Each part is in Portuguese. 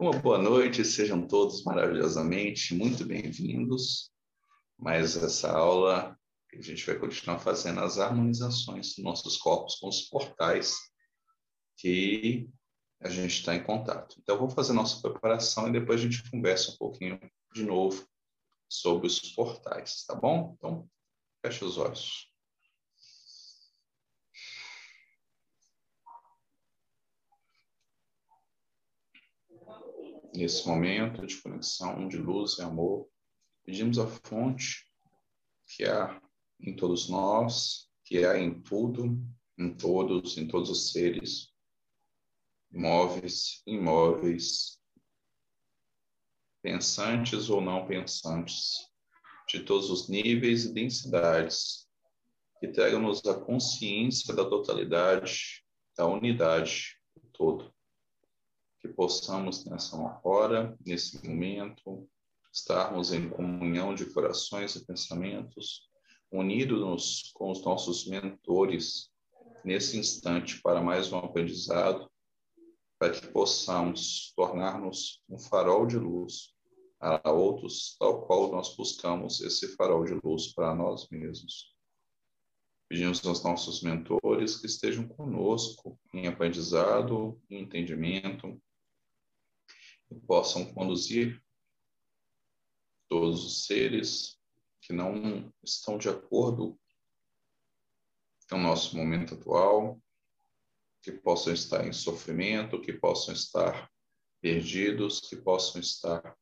Uma boa noite, sejam todos maravilhosamente muito bem-vindos. Mas essa aula a gente vai continuar fazendo as harmonizações dos nossos corpos com os portais que a gente está em contato. Então, vou fazer nossa preparação e depois a gente conversa um pouquinho de novo sobre os portais, tá bom? Então, feche os olhos. Nesse momento de conexão, de luz e amor, pedimos a fonte que há em todos nós, que há em tudo, em todos, em todos os seres, móveis, imóveis, pensantes ou não pensantes, de todos os níveis e densidades, que tragam-nos a consciência da totalidade, da unidade do todo. Que possamos nessa hora, nesse momento, estarmos em comunhão de corações e pensamentos, unidos com os nossos mentores nesse instante para mais um aprendizado para que possamos tornar-nos um farol de luz a outros, tal qual nós buscamos esse farol de luz para nós mesmos. Pedimos aos nossos mentores que estejam conosco em aprendizado, em entendimento, e possam conduzir todos os seres que não estão de acordo com o nosso momento atual, que possam estar em sofrimento, que possam estar perdidos, que possam estar,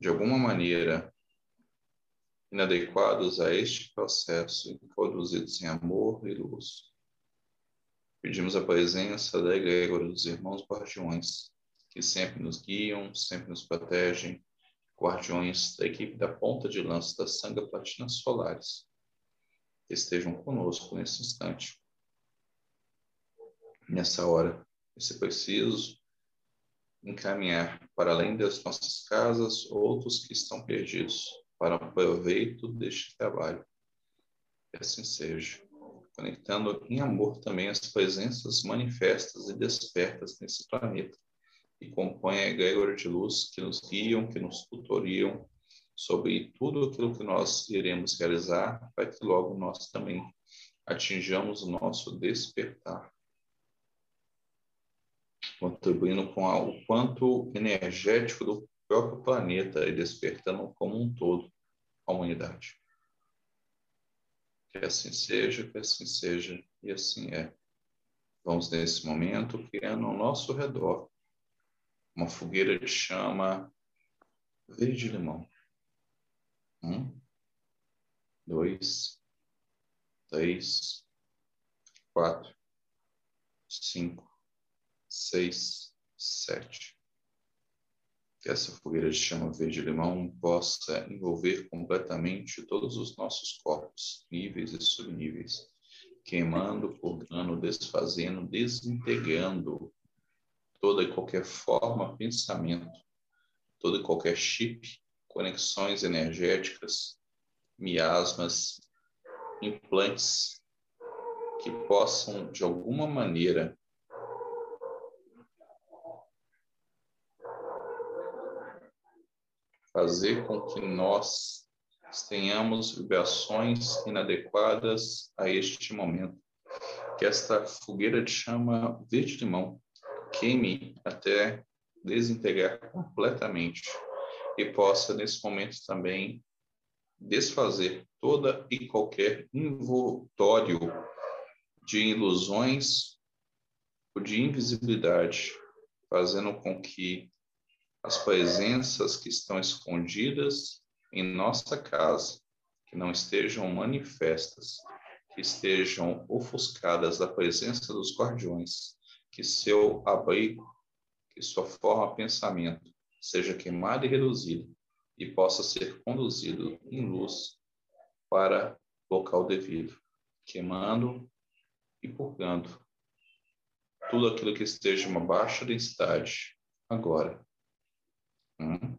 de alguma maneira, inadequados a este processo e conduzidos em amor e luz. Pedimos a presença da egrégora dos irmãos guardiões, que sempre nos guiam, sempre nos protegem, guardiões da equipe da ponta de lança da Sanga Platina Solares, que estejam conosco nesse instante nessa hora. Se preciso, encaminhar para além das nossas casas outros que estão perdidos para o proveito deste trabalho. Que assim seja. Conectando em amor também as presenças manifestas e despertas nesse planeta, que compõem a egrégora de luz, que nos guiam, que nos tutoriam sobre tudo aquilo que nós iremos realizar, para que logo nós também atinjamos o nosso despertar contribuindo com o quanto energético do próprio planeta e despertando como um todo a humanidade. Que assim seja, que assim seja e assim é. Vamos nesse momento criando ao nosso redor uma fogueira de chama verde-limão. Um, dois, três, quatro, cinco, seis, sete. Que essa fogueira de chama verde-limão possa envolver completamente todos os nossos corpos, níveis e subníveis, queimando, purgando, desfazendo, desintegrando toda e qualquer forma, pensamento, toda e qualquer chip, conexões energéticas, miasmas, implantes que possam, de alguma maneira, fazer com que nós tenhamos vibrações inadequadas a este momento. Que esta fogueira de chama verde-limão queime até desintegrar completamente e possa, nesse momento, também desfazer toda e qualquer envoltório de ilusões ou de invisibilidade, fazendo com que as presenças que estão escondidas em nossa casa, que não estejam manifestas, que estejam ofuscadas da presença dos guardiões, que seu abrigo, que sua forma pensamento seja queimado e reduzido e possa ser conduzido em luz para local devido, queimando e purgando tudo aquilo que esteja uma baixa densidade agora. Um,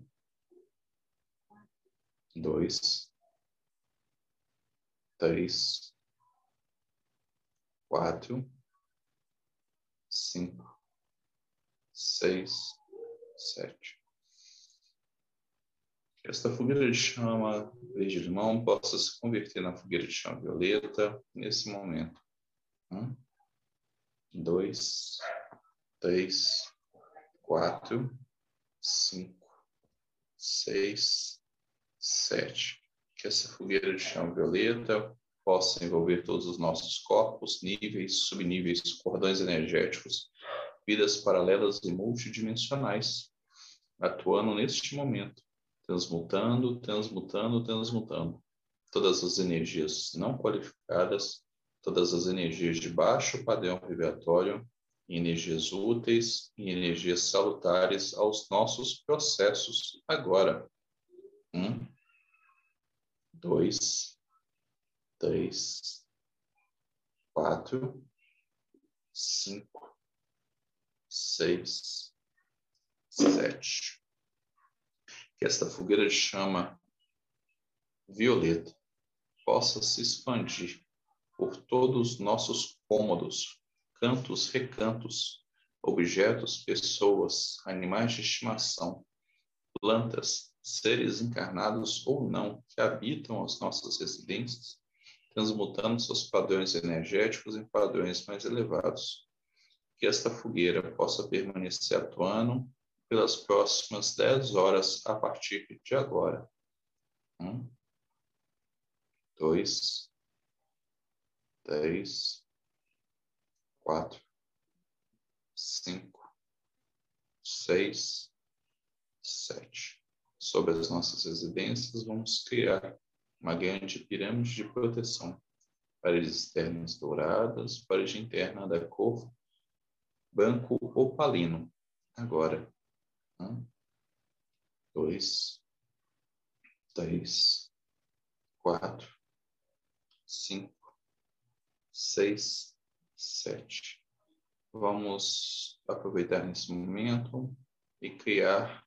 dois, três, quatro, cinco, seis, sete. Que esta fogueira de chama verde-limão possa se converter na fogueira de chama violeta nesse momento. Um, dois, três, quatro, cinco, seis, sete. Que essa fogueira de chama violeta possa envolver todos os nossos corpos, níveis, subníveis, cordões energéticos, vidas paralelas e multidimensionais, atuando neste momento, transmutando, transmutando, transmutando todas as energias não qualificadas, todas as energias de baixo padrão vibratório, energias úteis e energias salutares aos nossos processos agora. Um, dois, três, quatro, cinco, seis, sete. Que esta fogueira de chama violeta possa se expandir por todos os nossos cômodos, cantos, recantos, objetos, pessoas, animais de estimação, plantas, seres encarnados ou não que habitam as nossas residências transmutando seus padrões energéticos em padrões mais elevados. Que esta fogueira possa permanecer atuando pelas próximas 10 horas a partir de agora. Um, dois, três, quatro, cinco, seis, sete. Sobre as nossas residências, vamos criar uma grande pirâmide de proteção, paredes externas douradas, parede interna da cor branco opalino. Agora, um, dois, três, quatro, cinco, seis, sete. Vamos aproveitar nesse momento e criar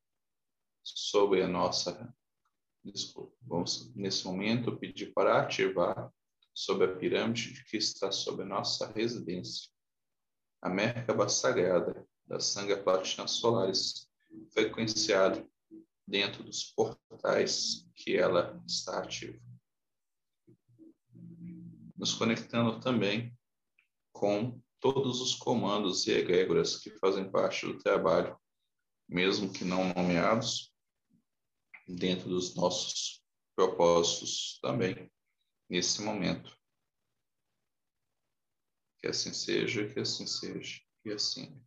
sobre a nossa Desculpa, vamos nesse momento pedir para ativar sobre a pirâmide que está sobre a nossa residência a Merkaba sagrada da Sangha Platina Solaris, frequenciada dentro dos portais que ela está ativa. Nos conectando também com todos os comandos e egrégoras que fazem parte do trabalho, mesmo que não nomeados, dentro dos nossos propósitos também, nesse momento. Que assim seja, que assim seja, e assim.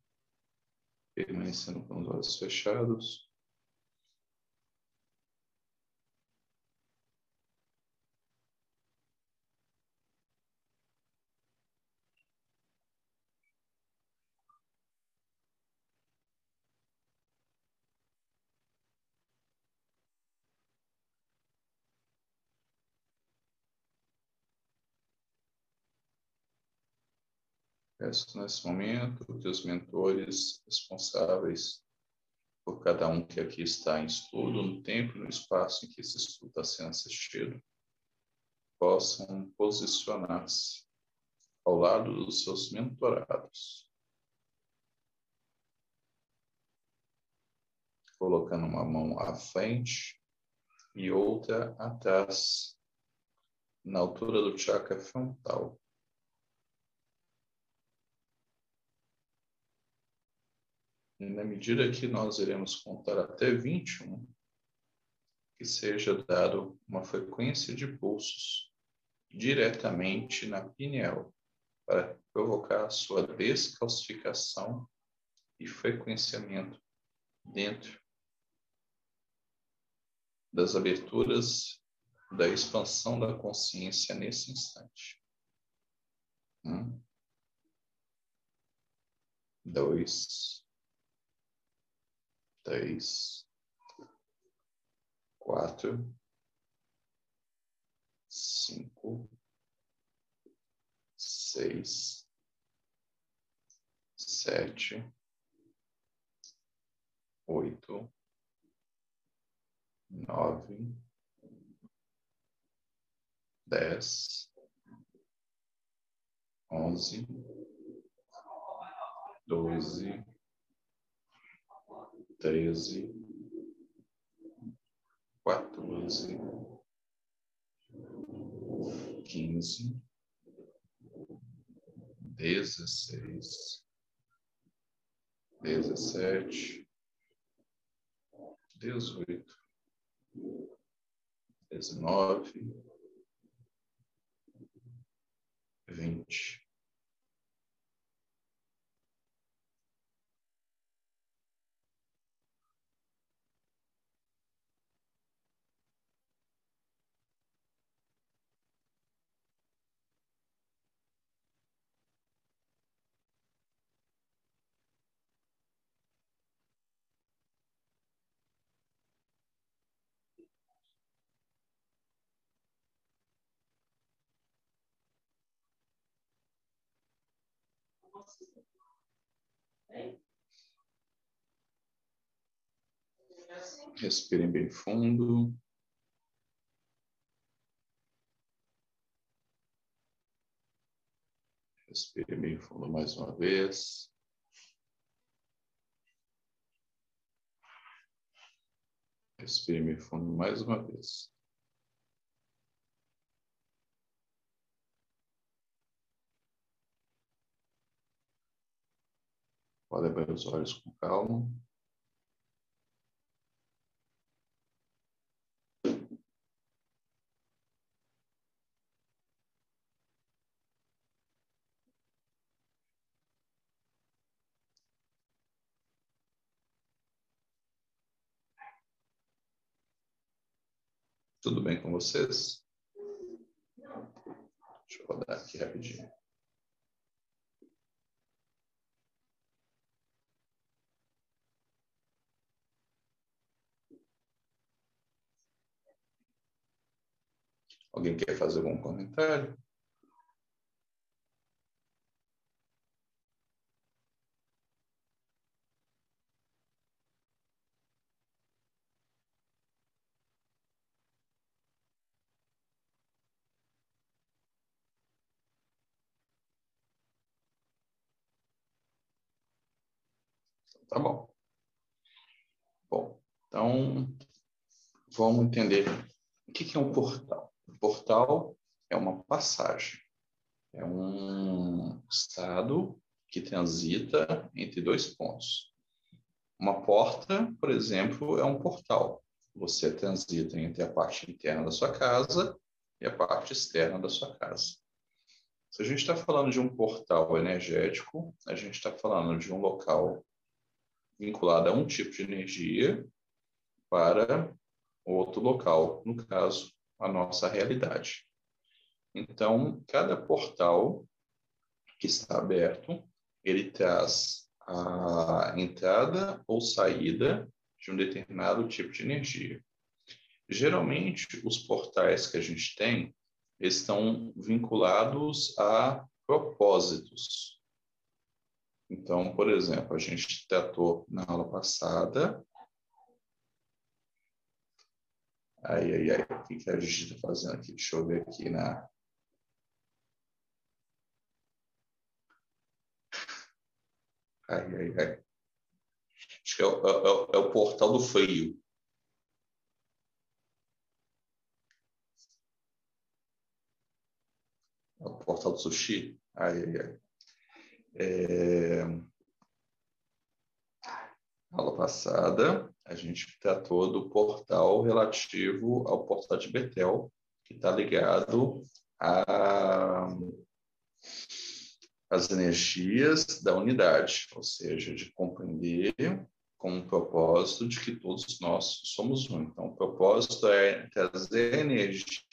Permanecendo com os olhos fechados. Peço nesse momento que os mentores responsáveis por cada um que aqui está em estudo, no tempo e no espaço em que esse estudo está sendo assistido, possam posicionar-se ao lado dos seus mentorados, colocando uma mão à frente e outra atrás, na altura do chakra frontal. E na medida que nós iremos contar até 21, que seja dado uma frequência de pulsos diretamente na pineal para provocar a sua descalcificação e frequenciamento dentro das aberturas da expansão da consciência nesse instante. Um, dois, três, quatro, cinco, seis, sete, oito, nove, dez, onze, doze treze, quatorze, quinze, dezesseis, dezessete, dezoito, dezenove, vinte. Respirem bem fundo. Respire bem fundo mais uma vez. Respire bem fundo mais uma vez. Pode abrir os olhos com calma. Tudo bem com vocês? Deixa eu rodar aqui rapidinho. Alguém quer fazer algum comentário? Tá bom. Bom, então vamos entender o que é um portal. Portal é uma passagem, é um estado que transita entre dois pontos. Uma porta, por exemplo, é um portal. Você transita entre a parte interna da sua casa e a parte externa da sua casa. Se a gente está falando de um portal energético, a gente está falando de um local vinculado a um tipo de energia para outro local, no caso, a nossa realidade. Então, cada portal que está aberto, ele traz a entrada ou saída de um determinado tipo de energia. Geralmente, os portais que a gente tem estão vinculados a propósitos. Então, por exemplo, a gente tratou na aula passada Ai, ai, ai, o que, que a gente está fazendo aqui? Deixa eu ver aqui na. Ai, ai, ai. Acho que é o, é, é, é o portal do frio. É o portal do sushi. Ai, ai, ai. É... Aula passada, a gente tratou do portal relativo ao portal de Betel, que está ligado às energias da unidade, ou seja, de compreender com o propósito de que todos nós somos um. Então, o propósito é trazer energia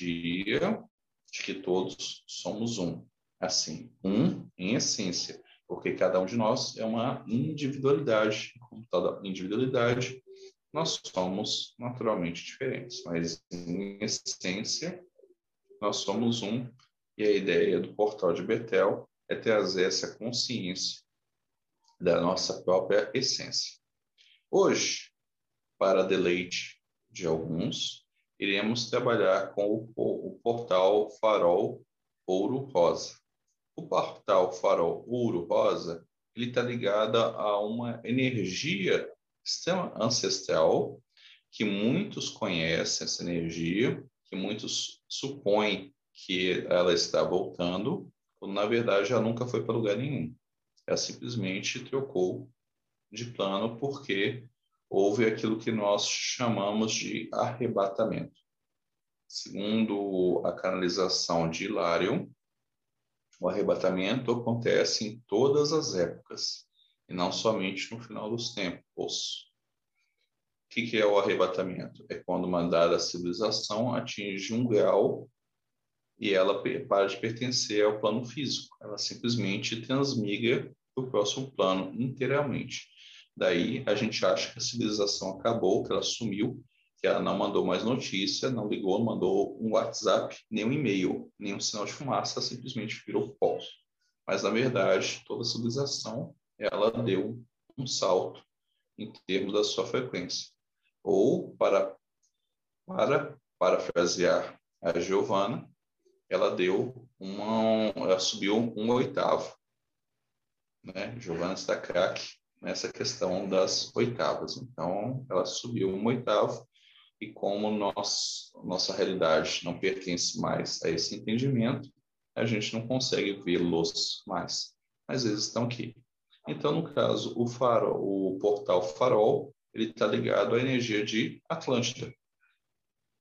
de que todos somos um. Assim, um em essência, porque cada um de nós é uma individualidade. Como toda individualidade, nós somos naturalmente diferentes, mas em essência nós somos um e a ideia do portal de Betel é trazer essa consciência da nossa própria essência. Hoje, para deleite de alguns, iremos trabalhar com o, o portal Farol Ouro Rosa. O portal Farol Ouro Rosa ele está ligado a uma energia sistema ancestral que muitos conhecem essa energia, que muitos supõem que ela está voltando, quando na verdade ela nunca foi para lugar nenhum. Ela simplesmente trocou de plano porque houve aquilo que nós chamamos de arrebatamento. Segundo a canalização de Hilarion, o arrebatamento acontece em todas as épocas, e não somente no final dos tempos que, que é o arrebatamento? É quando uma dada civilização atinge um grau e ela para de pertencer ao plano físico. Ela simplesmente transmigra para o próximo plano inteiramente. Daí a gente acha que a civilização acabou, que ela sumiu, que ela não mandou mais notícia, não ligou, não mandou um WhatsApp, nem um e-mail, nem um sinal de fumaça, simplesmente virou pó. Mas na verdade, toda civilização ela deu um salto em termos da sua frequência. Ou, para, para parafrasear a Giovana, ela deu uma, ela subiu um oitavo. Né? Giovana está craque nessa questão das oitavas. Então, ela subiu um oitavo e como nós, nossa realidade não pertence mais a esse entendimento, a gente não consegue vê-los mais. Às vezes estão aqui. Então, no caso, o farol, o portal farol, ele está ligado à energia de Atlântida.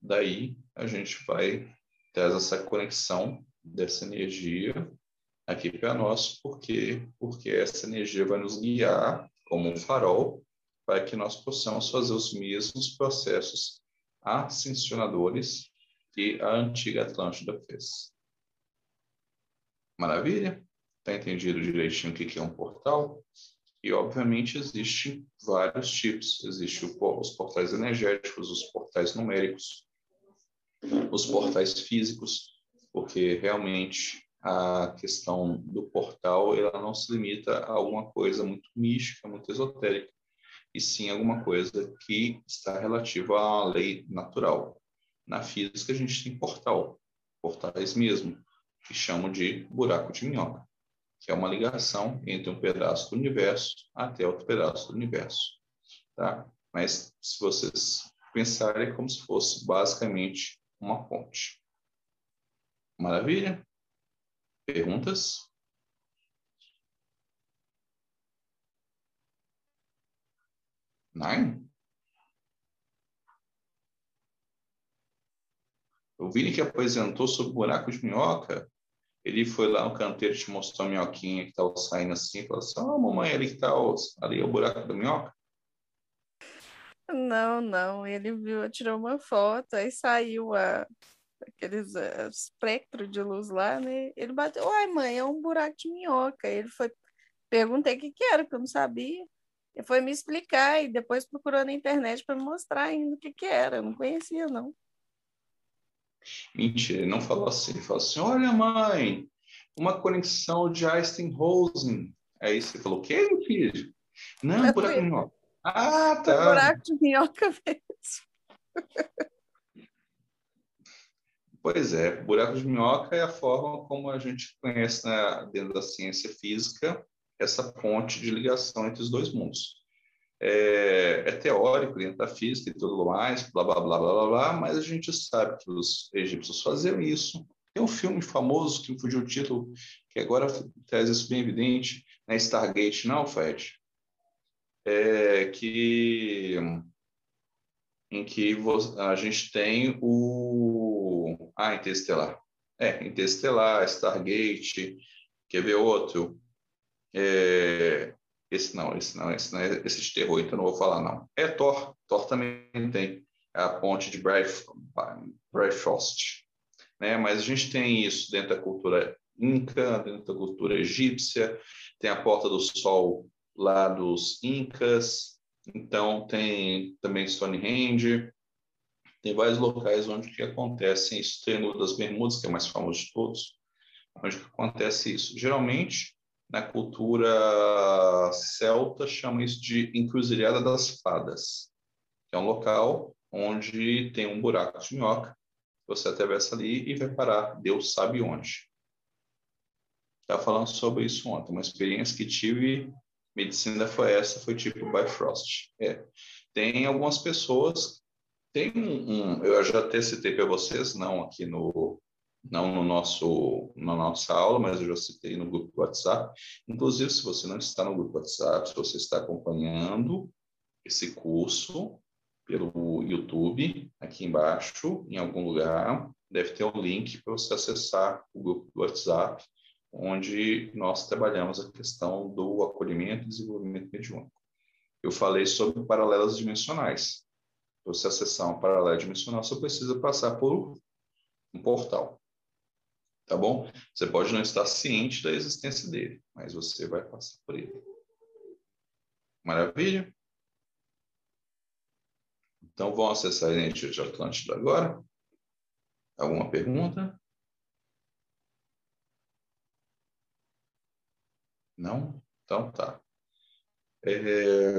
Daí a gente vai ter essa conexão dessa energia aqui para nós, porque porque essa energia vai nos guiar como um farol para que nós possamos fazer os mesmos processos ascensionadores que a antiga Atlântida fez. Maravilha? Está entendido direitinho o que é um portal? E, obviamente, existem vários tipos. Existem os portais energéticos, os portais numéricos, os portais físicos, porque realmente a questão do portal ela não se limita a alguma coisa muito mística, muito esotérica, e sim alguma coisa que está relativa à lei natural. Na física, a gente tem portal, portais mesmo, que chamam de buraco de minhoca que é uma ligação entre um pedaço do universo até outro pedaço do universo. Tá? Mas se vocês pensarem, é como se fosse basicamente uma ponte. Maravilha? Perguntas? Nine? O Vini que apresentou sobre o buraco de minhoca ele foi lá no canteiro te mostrou a minhoquinha que estava saindo assim, falou assim, ó, oh, mamãe, ali que tá ali é o buraco da minhoca. Não, não, ele viu, tirou uma foto, aí saiu a, aqueles uh, espectro de luz lá, né? Ele bateu, uai, mãe, é um buraco de minhoca. Ele foi, perguntei o que, que era, que eu não sabia. Ele foi me explicar e depois procurou na internet para me mostrar ainda o que, que era. Eu não conhecia, não. Mentira, ele não falou assim. Ele falou assim: Olha, mãe, uma conexão de Einstein-Rosen. Aí você falou: O quê, filho? Não, buraco de minhoca. Ah, tá. Buraco de minhoca mesmo. Pois é, buraco de minhoca é a forma como a gente conhece na, dentro da ciência física essa ponte de ligação entre os dois mundos é, é, teórico dentro da física e tudo mais, blá, blá, blá, blá, blá, blá, mas a gente sabe que os egípcios faziam isso. Tem um filme famoso que fugiu o título, que agora traz isso bem evidente, né? Stargate, não, Fred? É, que em que a gente tem o ah, Interestelar. É, Interestelar, Stargate, quer ver outro? É, esse não, esse não, esse não é esse de terror, então não vou falar não. É Thor, Thor também tem a ponte de Bifrost, né? Mas a gente tem isso dentro da cultura inca, dentro da cultura egípcia, tem a Porta do Sol lá dos incas, então tem também Stonehenge, tem vários locais onde que acontece isso, Triângulo das Bermudas, que é o mais famoso de todos, onde que acontece isso. Geralmente na cultura celta, chama isso de Encruzilhada das Fadas, que é um local onde tem um buraco de minhoca. Você atravessa ali e vai parar, Deus sabe onde. Estava falando sobre isso ontem, uma experiência que tive medicina foi essa, foi tipo Bifrost. É. Tem algumas pessoas, tem um, um eu já até citei para vocês, não aqui no, não no nosso, na nossa aula, mas eu já citei no grupo do WhatsApp. Inclusive, se você não está no grupo do WhatsApp, se você está acompanhando esse curso pelo YouTube, aqui embaixo, em algum lugar, deve ter um link para você acessar o grupo do WhatsApp onde nós trabalhamos a questão do acolhimento e desenvolvimento mediúnico. Eu falei sobre paralelas dimensionais. Para você acessar um paralelo dimensional, você precisa passar por um portal. Tá bom? Você pode não estar ciente da existência dele, mas você vai passar por ele. Maravilha? Então, vamos acessar a energia de Atlântida agora? Alguma pergunta? Não? Então tá. É,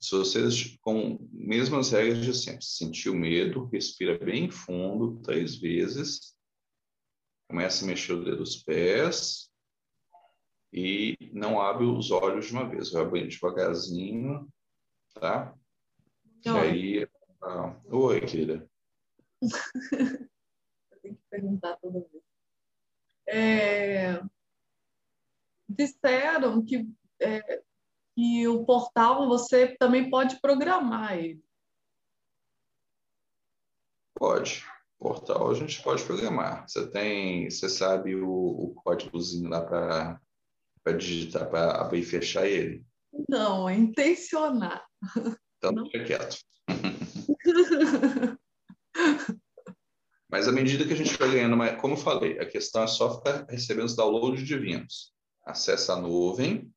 se vocês, com mesmas regras de sempre, sentiu medo, respira bem fundo três vezes, começa a mexer o dedo dos pés e não abre os olhos de uma vez, vai abrindo devagarzinho, tá? Oi. E aí, ah, oi, querida. Eu tenho que perguntar toda vez. É, disseram que, é, que o portal você também pode programar ele. Pode. Portal a gente pode programar. Você tem, você sabe o, o códigozinho lá para digitar, para abrir e fechar ele? Não, é intencionar. Então Não. fica quieto. Mas à medida que a gente vai ganhando, como eu falei, a questão é só ficar recebendo os downloads divinos acessa a nuvem,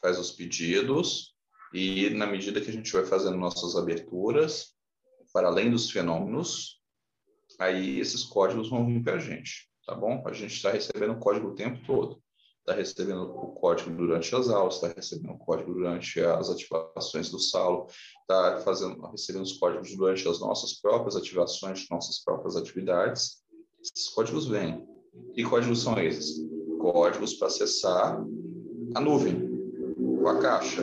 faz os pedidos e na medida que a gente vai fazendo nossas aberturas, para além dos fenômenos, aí esses códigos vão vir para a gente, tá bom? A gente está recebendo o código o tempo todo. Está recebendo o código durante as aulas, está recebendo o código durante as ativações do Saulo, está recebendo os códigos durante as nossas próprias ativações, nossas próprias atividades. Esses códigos vêm. Que códigos são esses? códigos para acessar a nuvem, a caixa.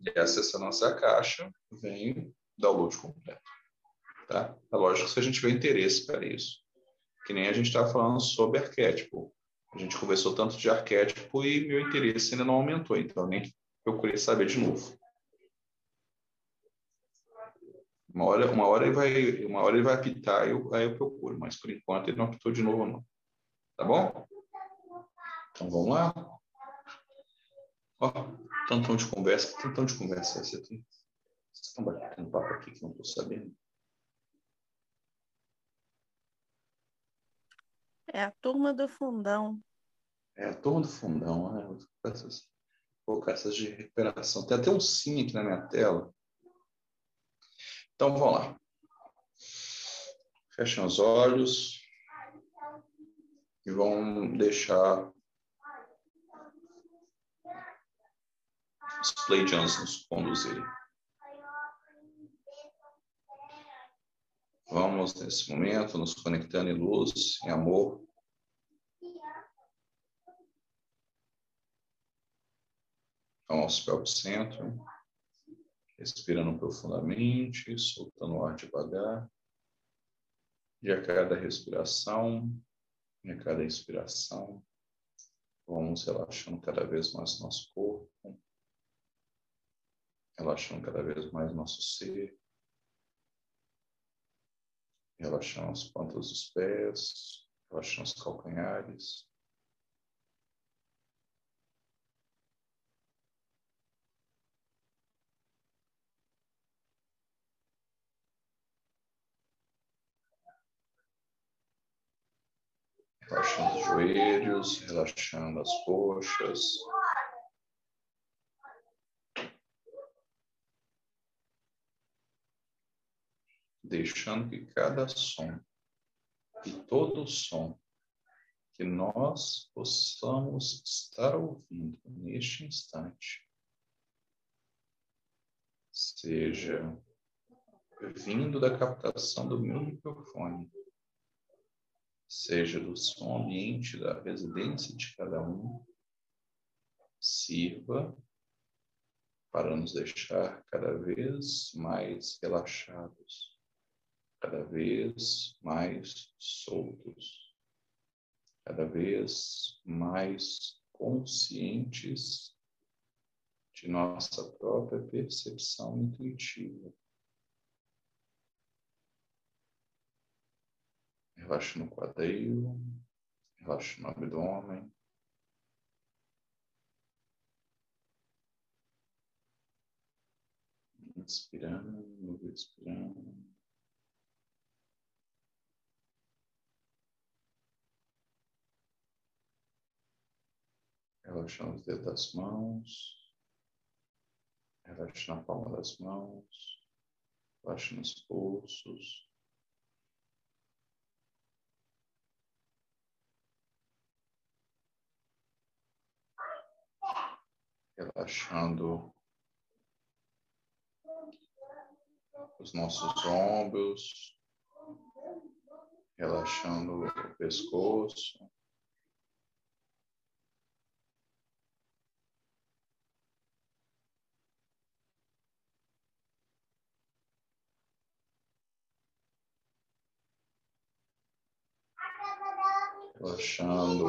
E acessando essa caixa, vem o download completo. Tá? É lógico se a gente tiver interesse para isso. Que nem a gente estava falando sobre arquétipo. A gente conversou tanto de arquétipo e meu interesse ainda não aumentou, então nem procurei saber de novo. Uma hora, uma hora ele vai, uma hora ele vai apitar, eu, aí eu procuro, mas por enquanto ele não apitou de novo não. Tá bom? Então vamos lá. Ó, tantão de conversa, tantão de conversa. Você tem... Vocês estão batendo papo aqui que não estou sabendo. É a turma do fundão. É a turma do fundão, né? Essas, colocar essas de recuperação. Tem até um sim aqui na minha tela. Então vamos lá. Fechem os olhos e vão deixar os Pleiadianos nos conduzirem. Vamos, nesse momento, nos conectando em luz, em amor. ao nosso próprio centro, respirando profundamente, soltando o ar devagar. E a cada respiração, e a cada inspiração, vamos relaxando cada vez mais nosso corpo, relaxando cada vez mais nosso ser, relaxando as pontas dos pés, relaxando os calcanhares. relaxando os joelhos, relaxando as coxas. Deixando que cada som, e todo som que nós possamos estar ouvindo neste instante, seja vindo da captação do meu microfone, seja do som ambiente da residência de cada um, sirva para nos deixar cada vez mais relaxados, cada vez mais soltos, cada vez mais conscientes de nossa própria percepção intuitiva. Relaxe no quadril, relaxe no abdômen. Inspirando, expirando. Relaxando os dedos das mãos. Relaxe na palma das mãos. Relaxe nos pulsos. Relaxando os nossos ombros, relaxando o pescoço. Relaxando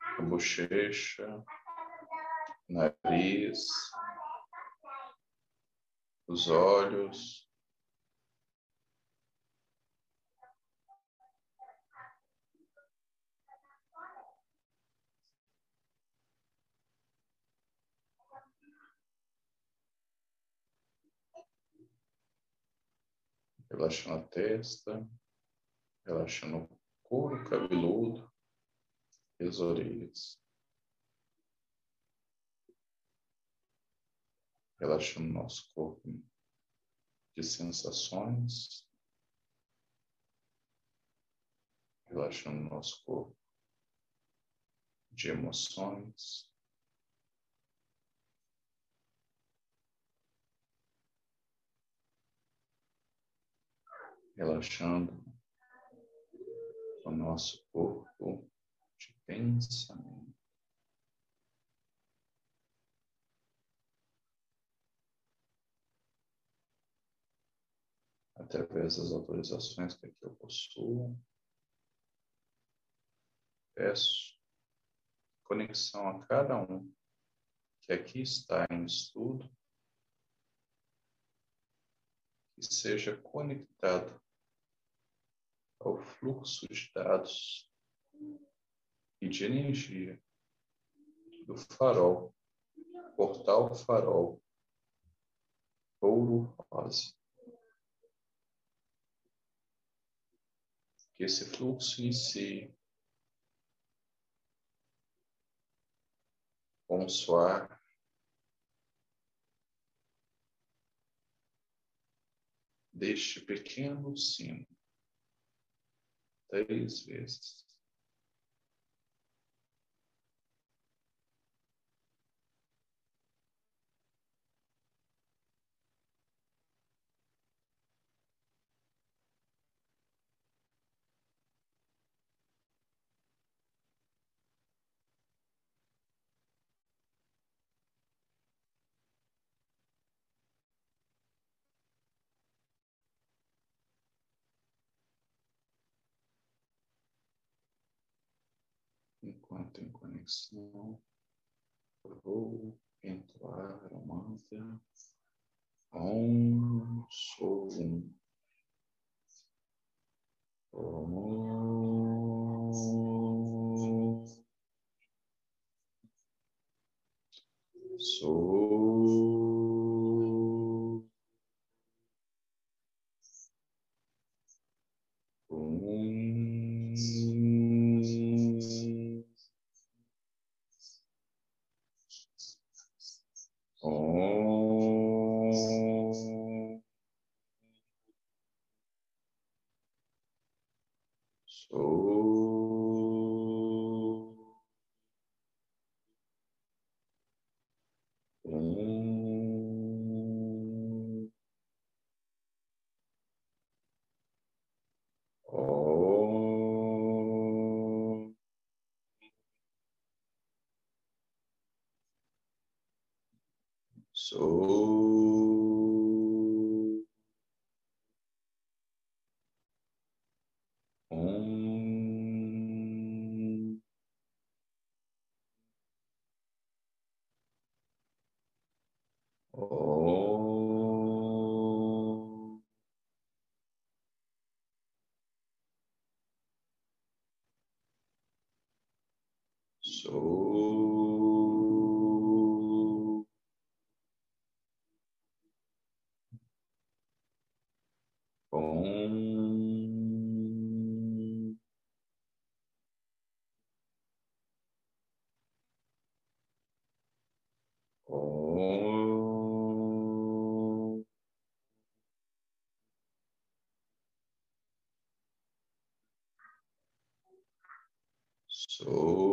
a bochecha, nariz, os olhos. Relaxando a testa, relaxando o couro cabeludo e as orelhas. relaxando nosso corpo de sensações, relaxando nosso corpo de emoções. Relaxando o nosso corpo de pensamento. através das autorizações que aqui eu possuo. Peço conexão a cada um que aqui está em estudo, que seja conectado ao fluxo de dados e de energia do farol, portal farol, ouro rosa. que esse fluxo inicie com um suar deste pequeno sino três vezes. Em conexão, vou entrar o mantra Om Sou? Um. Om Sou So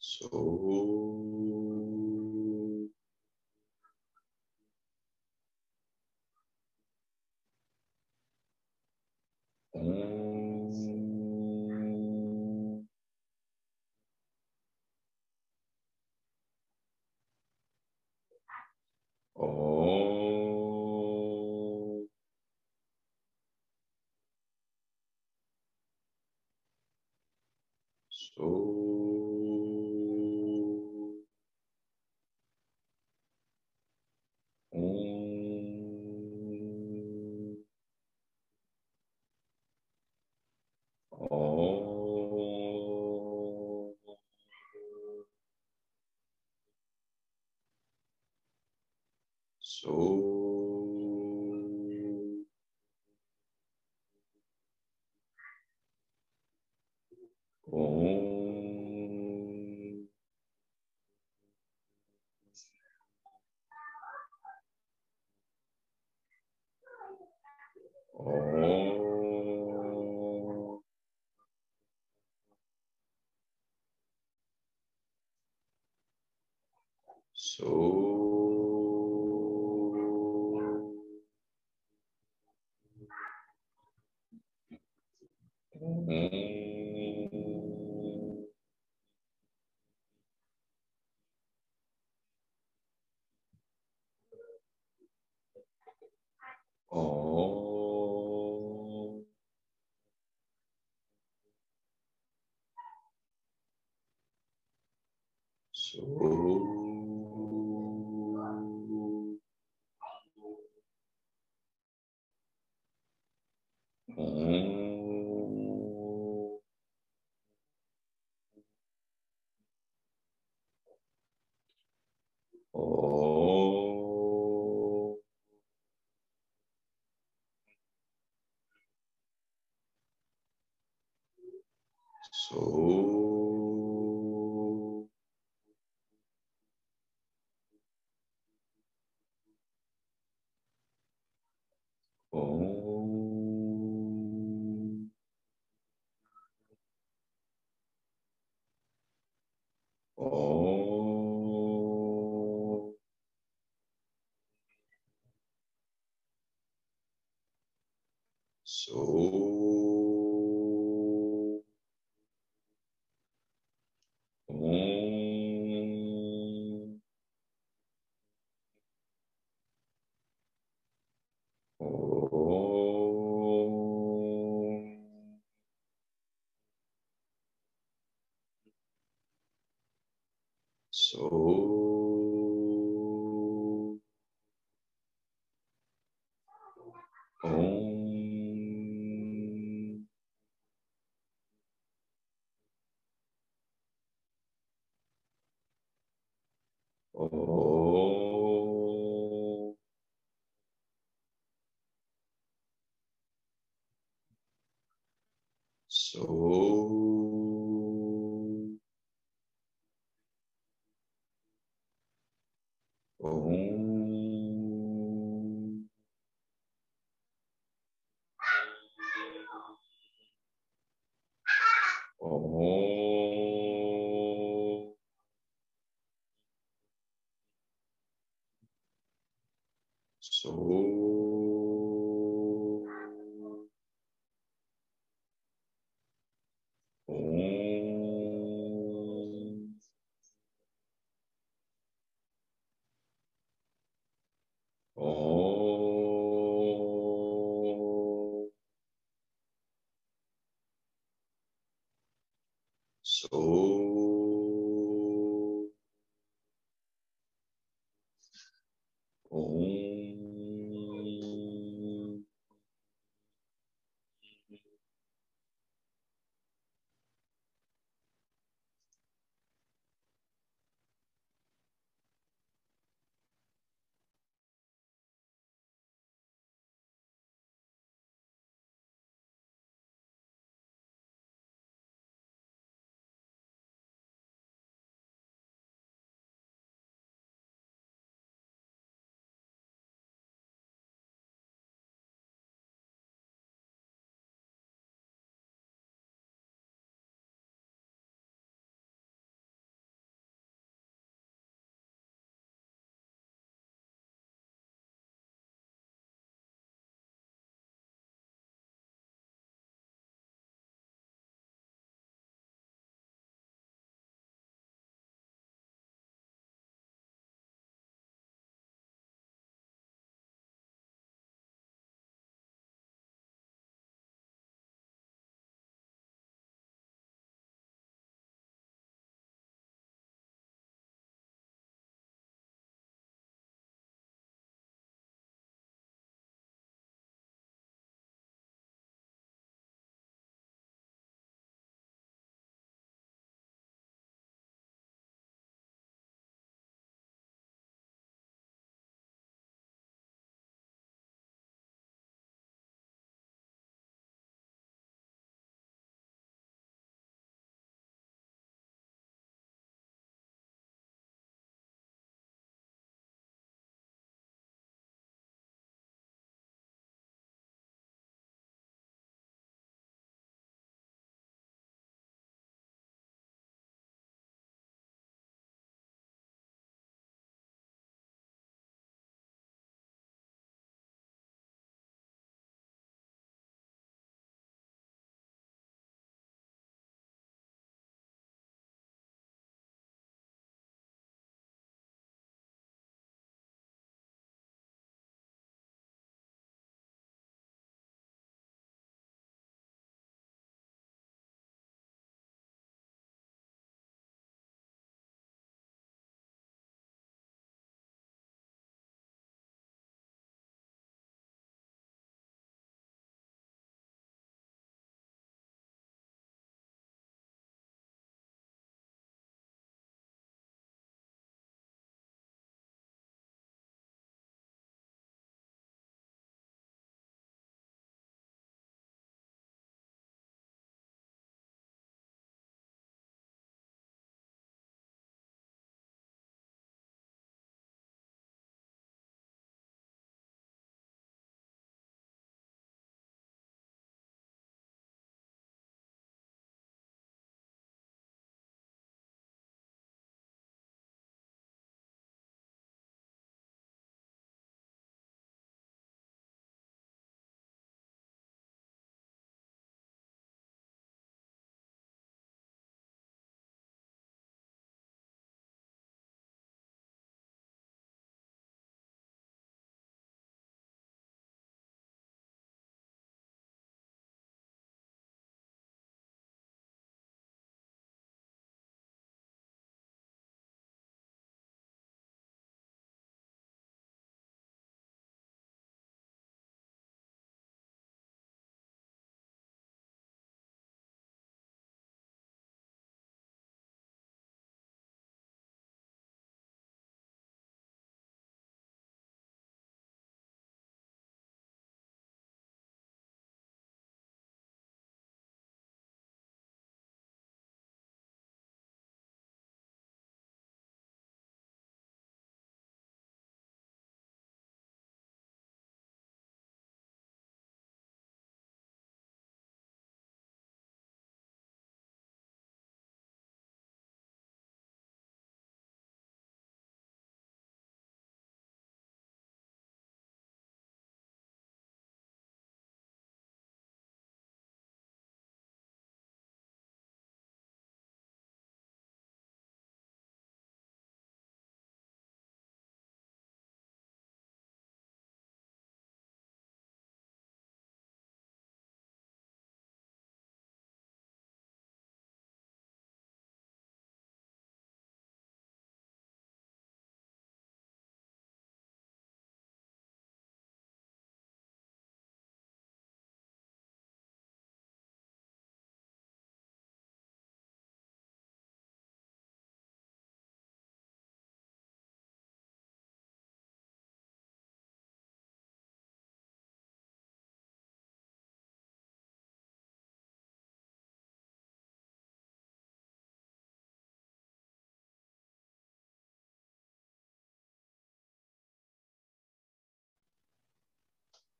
So Oh. So. Ồ. Số. Ồ. Oh. So oh, oh. So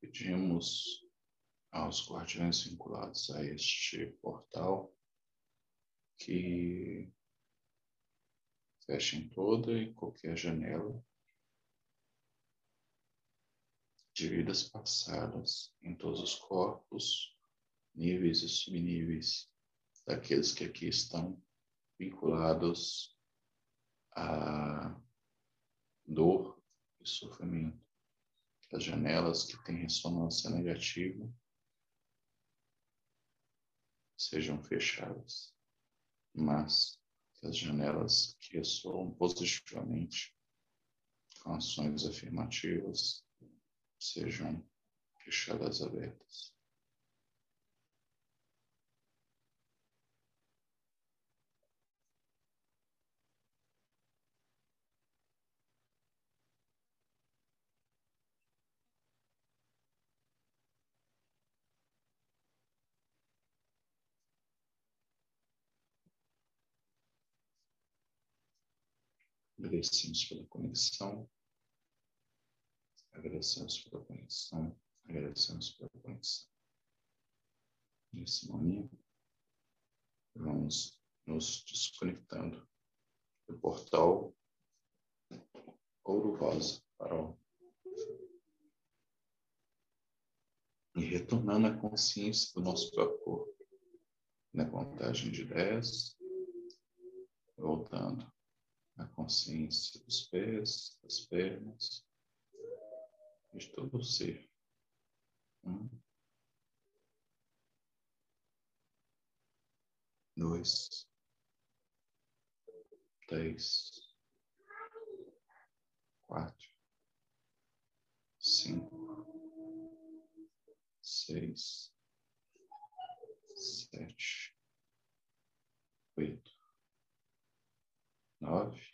Pedimos aos guardiões vinculados a este portal que fechem toda e qualquer janela de vidas passadas em todos os corpos, níveis e subníveis daqueles que aqui estão vinculados a dor e sofrimento. As janelas que têm ressonância negativa sejam fechadas, mas que as janelas que ressoam positivamente com ações afirmativas sejam fechadas abertas. Agradecemos pela conexão. Agradecemos pela conexão. Agradecemos pela conexão. Nesse momento, vamos nos desconectando do portal Ouro Rosa Farol. E retornando à consciência do nosso próprio corpo. Na contagem de 10, voltando a consciência dos pés, das pernas, de todo o ser. Um, dois, três, quatro, cinco, seis, sete, oito nove,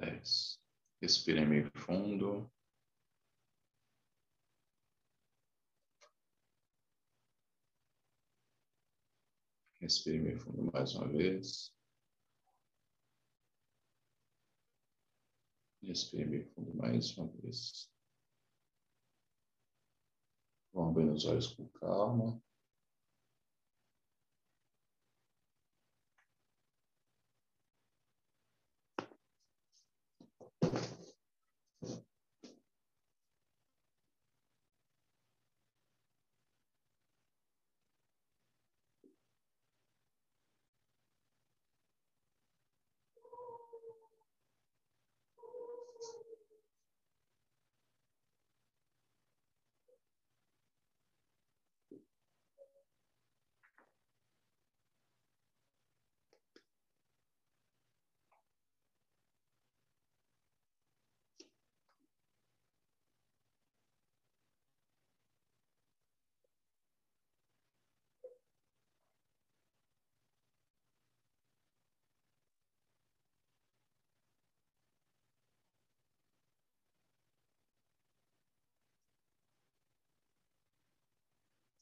dez. Respire meio fundo. Respire meio fundo mais uma vez. Respire meio fundo mais uma vez. Vamos abrir os olhos com calma.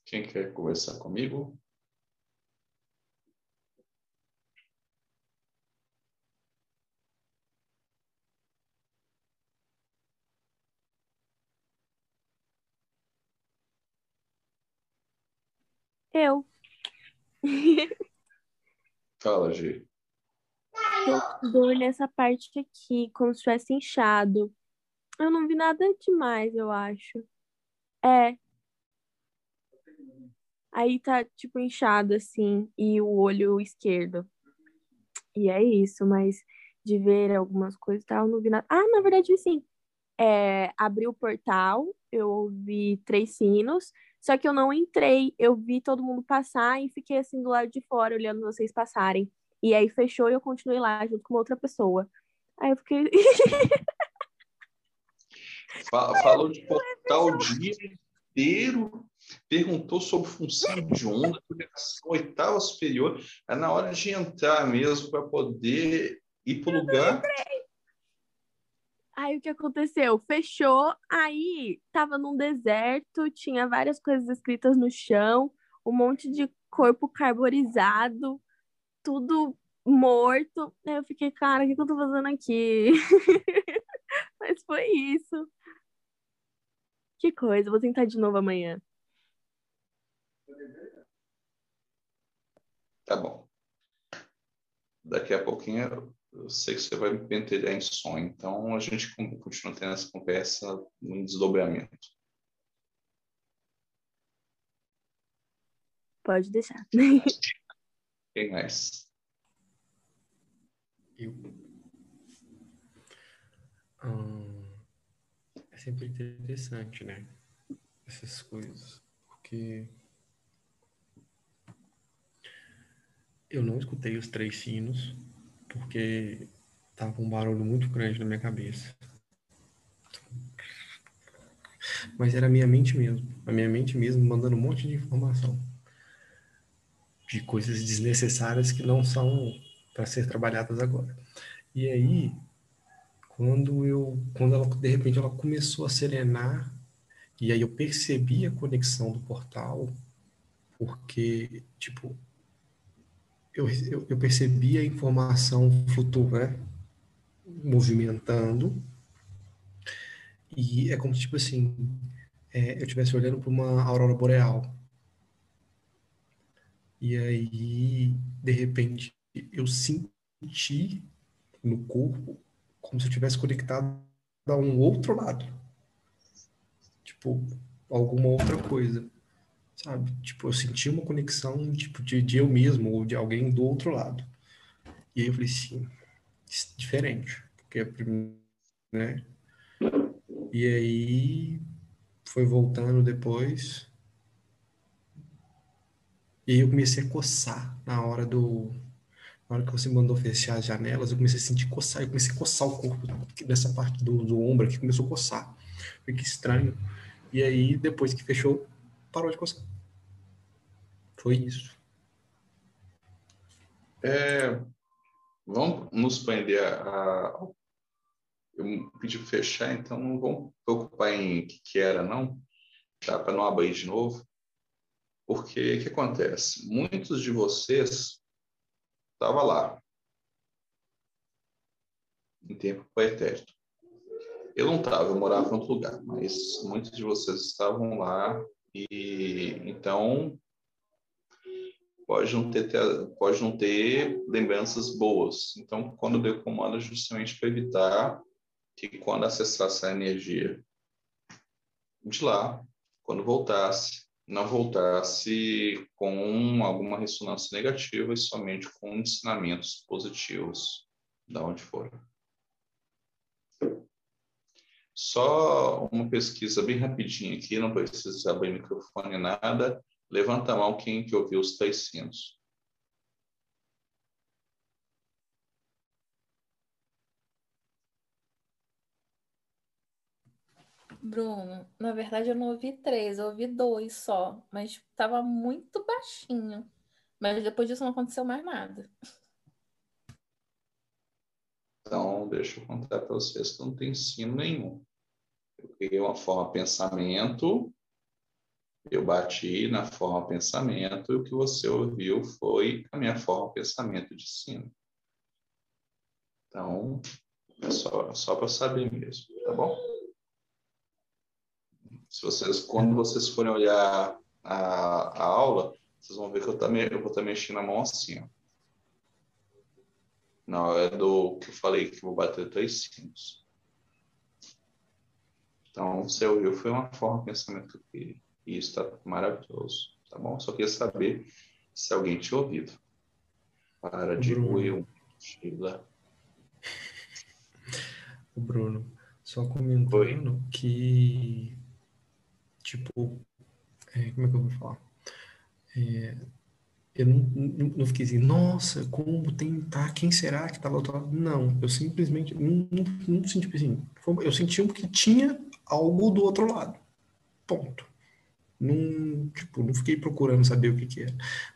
Quem quer conversar comigo? Eu. Fala, Gi. Tô dor nessa parte aqui, como se tivesse inchado. Eu não vi nada demais, eu acho. É, Aí tá, tipo, inchado, assim, e o olho esquerdo. E é isso, mas de ver algumas coisas e tal, não vi nada. Ah, na verdade, sim. É, abri o portal, eu ouvi três sinos, só que eu não entrei. Eu vi todo mundo passar e fiquei assim do lado de fora, olhando vocês passarem. E aí fechou e eu continuei lá junto com outra pessoa. Aí eu fiquei. Falou de portal dia inteiro perguntou sobre função de onda, oitava superior, é na hora de entrar mesmo para poder ir para o lugar. Aí o que aconteceu? Fechou, aí tava num deserto, tinha várias coisas escritas no chão, um monte de corpo carburizado, tudo morto. Aí eu fiquei, cara, o que, que eu tô fazendo aqui? Mas foi isso. Que coisa, vou tentar de novo amanhã. Tá bom. Daqui a pouquinho eu sei que você vai me pentelhar em sonho, então a gente continua tendo essa conversa no desdobramento. Pode deixar. Quem mais? Eu. Hum, sempre interessante, né? Essas coisas. Porque eu não escutei os três sinos, porque tava um barulho muito grande na minha cabeça. Mas era a minha mente mesmo. A minha mente mesmo mandando um monte de informação. De coisas desnecessárias que não são para ser trabalhadas agora. E aí, quando eu, quando ela de repente ela começou a serenar, e aí eu percebi a conexão do portal, porque tipo eu, eu, eu percebi a informação flutuar, né? movimentando, e é como tipo assim, é, eu estivesse olhando para uma aurora boreal. E aí, de repente, eu senti no corpo como se eu tivesse conectado a um outro lado. Tipo, alguma outra coisa. Sabe? Tipo, eu senti uma conexão tipo, de, de eu mesmo ou de alguém do outro lado. E aí eu falei assim, diferente. Porque é né? E aí foi voltando depois. E aí eu comecei a coçar na hora do, na hora que você mandou fechar as janelas, eu comecei a sentir coçar, eu comecei a coçar o corpo nessa parte do, do ombro aqui, começou a coçar. Foi que estranho. E aí, depois que fechou, parou de coçar. Foi isso. É, vamos nos prender a, eu pedi fechar, então não vamos preocupar em que, que era, não, tá? para não abrir de novo. Porque o que acontece? Muitos de vocês estava lá, em tempo pretérito. Eu não estava, eu morava em outro lugar, mas muitos de vocês estavam lá e então pode não ter, pode não ter lembranças boas. Então, quando eu dei comando, é justamente para evitar que quando acessasse a energia de lá, quando voltasse, não voltasse com alguma ressonância negativa e somente com ensinamentos positivos da onde for. Só uma pesquisa bem rapidinha aqui, não precisa abrir microfone nada. Levanta a mão quem que ouviu os três sinos. Bruno, na verdade eu não ouvi três, eu ouvi dois só, mas tava muito baixinho. Mas depois disso não aconteceu mais nada. Então, deixa eu contar para vocês que não tem ensino nenhum. Eu peguei uma forma pensamento, eu bati na forma pensamento, e o que você ouviu foi a minha forma pensamento de cima. Então, é só, só para saber mesmo, tá bom? Se vocês, quando vocês forem olhar a, a aula, vocês vão ver que eu, também, eu vou estar mexendo a mão assim, ó. Na hora do que eu falei que eu vou bater três sinos. Então, você ouviu, foi uma forma de pensamento que e isso está maravilhoso, tá bom? Só queria saber se alguém tinha ouvido. Para de ruir um Sheila. O Bruno, só comentando Oi. que Tipo, é, como é que eu vou falar? É, eu não, não, não, fiquei assim, nossa, como tentar, quem será que estava do outro lado? Não, eu simplesmente não, não, não senti tipo assim, eu senti que tinha algo do outro lado, ponto. Não, tipo, não fiquei procurando saber o que que era,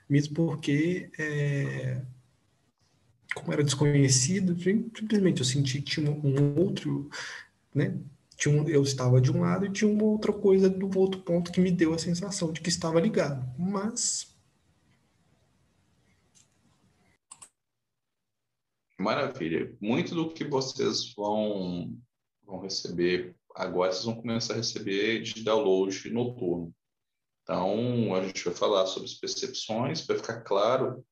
mesmo porque, é, como era desconhecido, simplesmente eu senti que tinha um outro, né, tinha um, eu estava de um lado e tinha uma outra coisa do outro ponto que me deu a sensação de que estava ligado. Mas. Maravilha. Muito do que vocês vão, vão receber agora vocês vão começar a receber de download noturno. Então, a gente vai falar sobre as percepções, para ficar claro,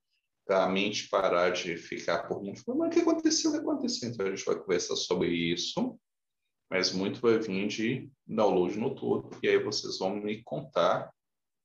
para a mente parar de ficar por muito, mas o que aconteceu, o que aconteceu? Então, a gente vai conversar sobre isso, mas muito vai vir de download noturno, e aí vocês vão me contar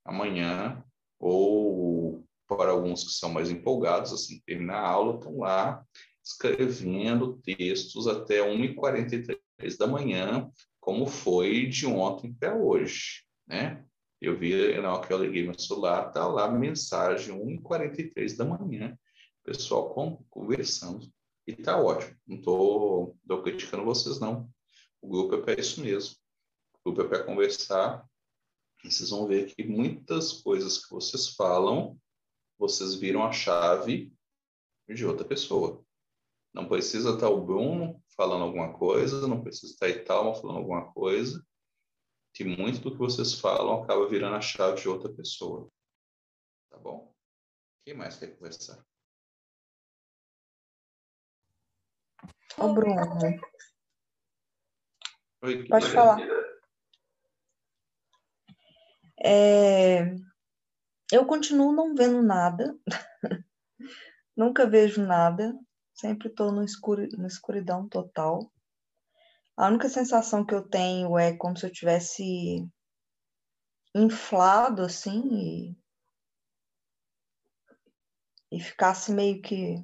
amanhã, ou para alguns que são mais empolgados, assim, terminar a aula, estão lá escrevendo textos até 1h43 da manhã, como foi de ontem até hoje, né? Eu vi, na hora que eu liguei meu celular, tá lá mensagem 1h43 da manhã, pessoal conversando. E tá ótimo. Não tô, tô criticando vocês, não. O grupo é para isso mesmo. O grupo é para conversar. E vocês vão ver que muitas coisas que vocês falam, vocês viram a chave de outra pessoa. Não precisa estar o Bruno falando alguma coisa, não precisa estar a Italma falando alguma coisa, que muito do que vocês falam acaba virando a chave de outra pessoa. Tá bom? Quem mais quer conversar? Ô, Bruno. Oi, Pode falar. É, eu continuo não vendo nada. Nunca vejo nada. Sempre estou no escuro, na escuridão total. A única sensação que eu tenho é como se eu tivesse inflado assim e, e ficasse meio que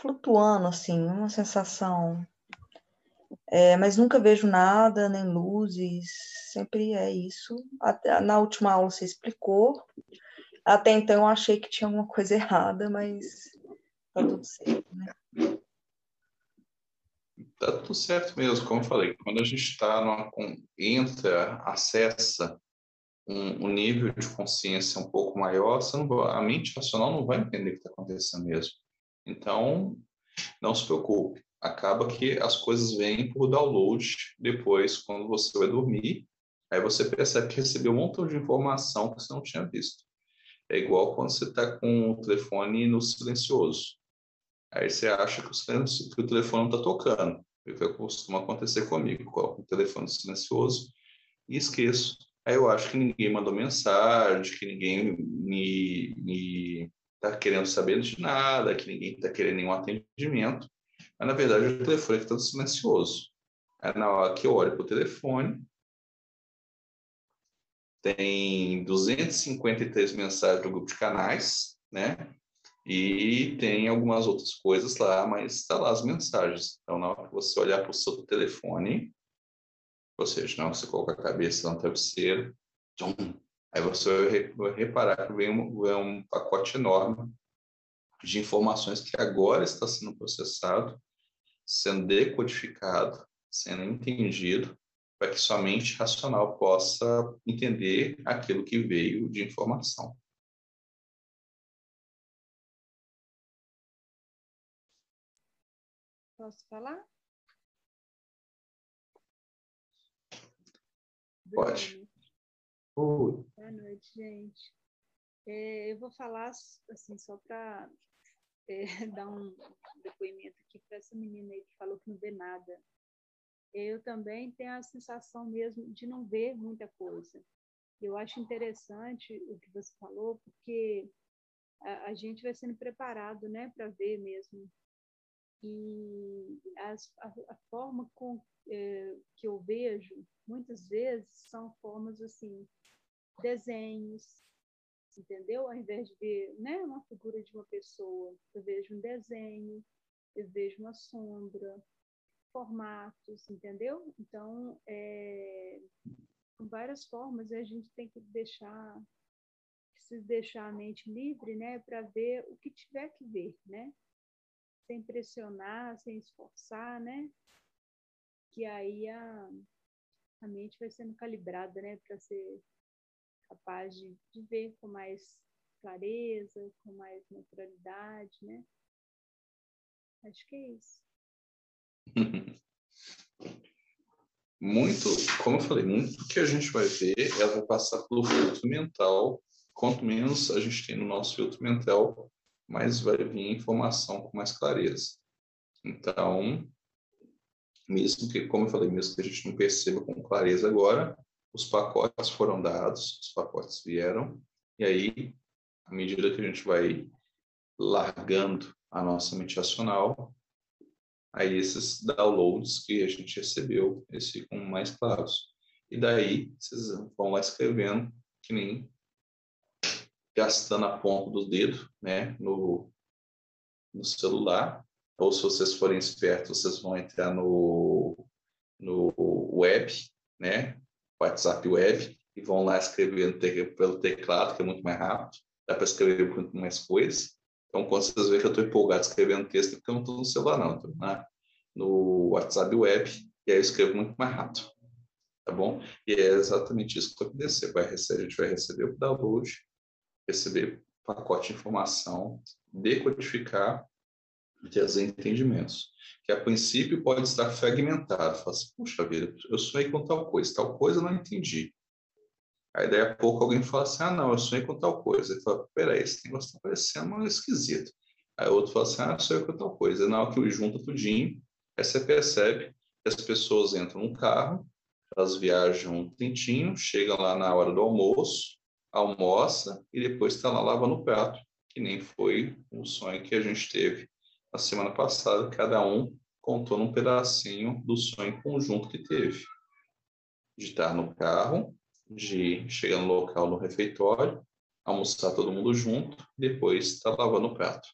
flutuando assim, uma sensação. É, mas nunca vejo nada, nem luzes, sempre é isso. Até, na última aula você explicou, até então eu achei que tinha alguma coisa errada, mas tá tudo certo, né? Tá tudo certo mesmo, como eu falei, quando a gente está entra, acessa um, um, nível de consciência um pouco maior, não, a mente racional não vai entender o que está acontecendo mesmo. Então, não se preocupe. Acaba que as coisas vêm por download depois, quando você vai dormir. Aí você percebe que recebeu um montão de informação que você não tinha visto. É igual quando você está com o telefone no silencioso. Aí você acha que o, que o telefone não está tocando. É o que costuma acontecer comigo. Coloco o telefone silencioso e esqueço. Aí eu acho que ninguém mandou mensagem, que ninguém me, me tá querendo saber de nada, que ninguém está querendo nenhum atendimento. Mas, na verdade, o telefone está silencioso. Aí, na hora que eu olho para o telefone, tem 253 mensagens do grupo de canais, né? E tem algumas outras coisas lá, mas está lá as mensagens. Então, na hora que você olhar para o seu telefone, ou seja, na hora que você coloca a cabeça no travesseiro, tchum, aí você vai reparar que vem um, vem um pacote enorme de informações que agora está sendo processado, sendo decodificado, sendo entendido, para que sua mente racional possa entender aquilo que veio de informação. Posso falar? Pode. Boa noite, gente. É, eu vou falar assim só para é, dar um depoimento aqui para essa menina aí que falou que não vê nada eu também tenho a sensação mesmo de não ver muita coisa. Eu acho interessante o que você falou, porque a, a gente vai sendo preparado né, para ver mesmo. E as, a, a, forma com, é, que eu vejo, muitas vezes, são formas assim, desenhos, entendeu? Ao invés de ver né, uma figura de uma pessoa, eu vejo um desenho, eu vejo uma sombra, formatos, entendeu? Então, é, com várias formas, a gente tem que deixar se deixar a mente livre, né, para ver o que tiver que ver, né? Sem pressionar, sem esforçar, né? Que aí a, a mente vai sendo calibrada, né, para ser capaz de, de ver com mais clareza, com mais naturalidade, né? Acho que é isso. muito, como eu falei, muito que a gente vai ver, ela vai passar pelo filtro mental. Quanto menos a gente tem no nosso filtro mental, mais vai vir informação com mais clareza. Então, mesmo que, como eu falei, mesmo que a gente não perceba com clareza agora, os pacotes foram dados, os pacotes vieram, e aí, à medida que a gente vai largando a nossa mente racional, aí esses downloads que a gente recebeu, eles ficam mais claros. E daí, vocês vão lá escrevendo, que nem gastando a ponta do dedo, né, no, no celular, ou se vocês forem espertos, vocês vão entrar no, no web, né, WhatsApp web, e vão lá escrevendo pelo teclado, que é muito mais rápido, dá para escrever muito mais coisas. Então, quando vocês veem que eu estou empolgado escrevendo texto, porque eu não estou no celular, não, estou no WhatsApp web, e aí eu escrevo muito mais rápido, tá bom? E é exatamente isso que vai acontecer. Vai receber, a gente vai receber o download, receber pacote de informação, decodificar e trazer entendimentos. Que a princípio pode estar fragmentado. Fala assim, puxa vida, eu sonhei com tal coisa, tal coisa eu não entendi. Aí daí a pouco alguém fala assim, ah não, eu sonhei com tal coisa. Ele fala, peraí, esse negócio está parecendo esquisito. Aí outro fala assim, ah, sonhei com tal coisa. Na hora que junta tudinho, aí você percebe que as pessoas entram no carro, elas viajam um tentinho, chegam lá na hora do almoço, almoça e depois está lá lavando o prato, que nem foi o sonho que a gente teve na semana passada. Cada um contou num pedacinho do sonho conjunto que teve. De estar no carro, de chegar no local no refeitório, almoçar todo mundo junto, depois estar tá lavando o prato.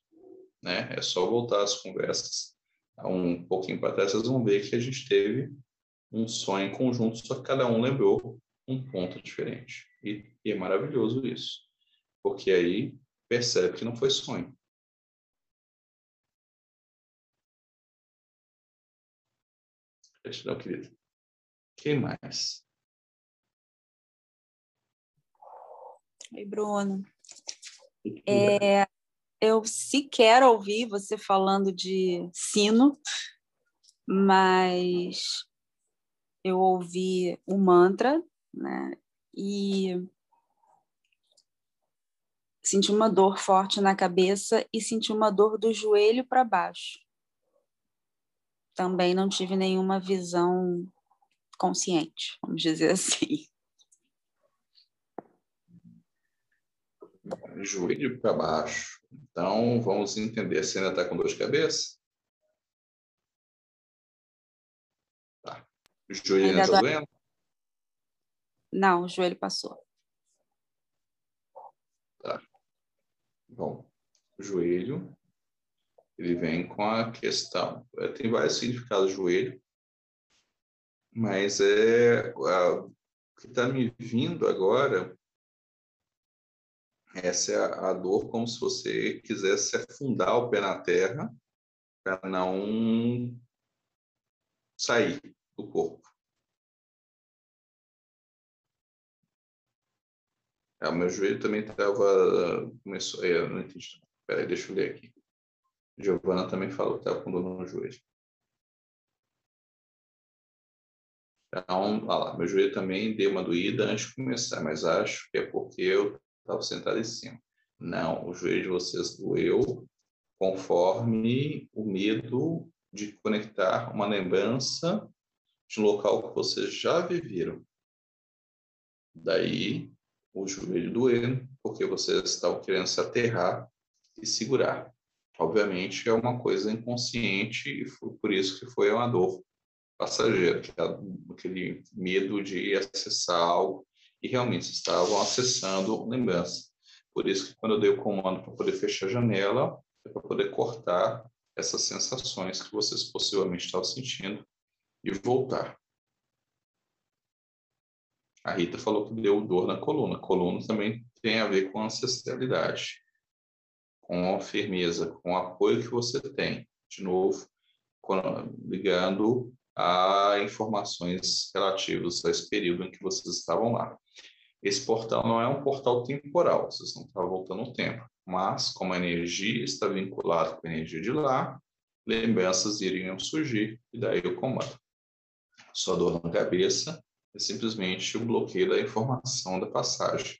Né? É só voltar as conversas um pouquinho para trás, vocês vão ver que a gente teve um sonho conjunto, só que cada um lembrou um ponto diferente. E, e é maravilhoso isso, porque aí percebe que não foi sonho. Gratidão, querido. Quem mais? Oi, Bruno. É, eu sequer ouvi você falando de sino, mas eu ouvi o mantra, né? E senti uma dor forte na cabeça e senti uma dor do joelho para baixo. Também não tive nenhuma visão consciente, vamos dizer assim. Joelho para baixo. Então, vamos entender. Você ainda está com dor de cabeça? Tá. O joelho ainda está doendo? Não, o joelho passou. Tá. Bom, joelho, ele vem com a questão. É, tem vários significados joelho, mas é o que está me vindo agora. Essa é a, dor como se você quisesse afundar o pé na terra para não sair do corpo. É, o meu joelho também estava. Começou. É, não entendi. Peraí, deixa eu ler aqui. Giovana também falou que estava com dor no joelho. Então, olha lá, meu joelho também deu uma doída antes de começar, mas acho que é porque eu estava sentado em cima. Não, o joelho de vocês doeu conforme o medo de conectar uma lembrança de um local que vocês já viveram. Daí o joelho doendo, porque vocês estavam querendo se aterrar e segurar. Obviamente é uma coisa inconsciente e foi por isso que foi uma dor passageira, aquele medo de acessar algo e realmente estavam acessando lembrança. Por isso que quando eu dei o comando para poder fechar a janela, é para poder cortar essas sensações que vocês possivelmente estavam sentindo e voltar. A Rita falou que deu dor na coluna. Coluna também tem a ver com ancestralidade, com a firmeza, com o apoio que você tem. De novo, ligando a informações relativas a esse período em que vocês estavam lá. Esse portal não é um portal temporal, vocês não estão voltando no tempo, mas como a energia está vinculada com a energia de lá, lembranças iriam surgir e daí o comando. Sua dor na cabeça é simplesmente o bloqueio da informação da passagem.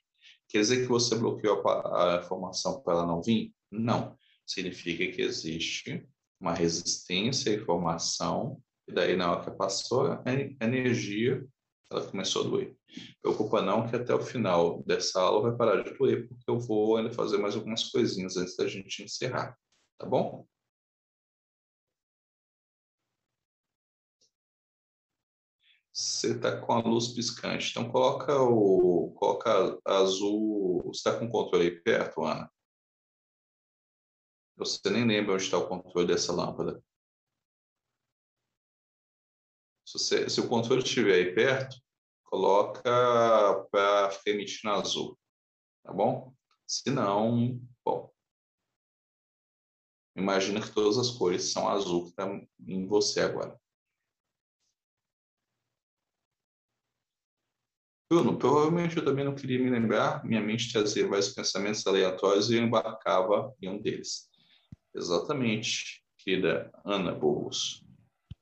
Quer dizer que você bloqueou a, a informação para ela não vir? Não. Significa que existe uma resistência à informação, E daí, na hora que passou a energia, ela começou a doer. Preocupa não que até o final dessa aula vai parar de doer, porque eu vou ainda fazer mais algumas coisinhas antes da gente encerrar, tá bom? Você está com a luz piscante, então coloca o coloca azul. Você está com o controle aí perto, Ana? Você nem lembra onde está o controle dessa lâmpada. Se, você, se o controle estiver aí perto, coloca para ficar emitindo azul, tá bom? Se não, bom. Imagina que todas as cores são azul que está em você agora. Bruno, provavelmente eu também não queria me lembrar, minha mente trazia vários pensamentos aleatórios e eu embarcava em um deles. Exatamente, querida Ana Burros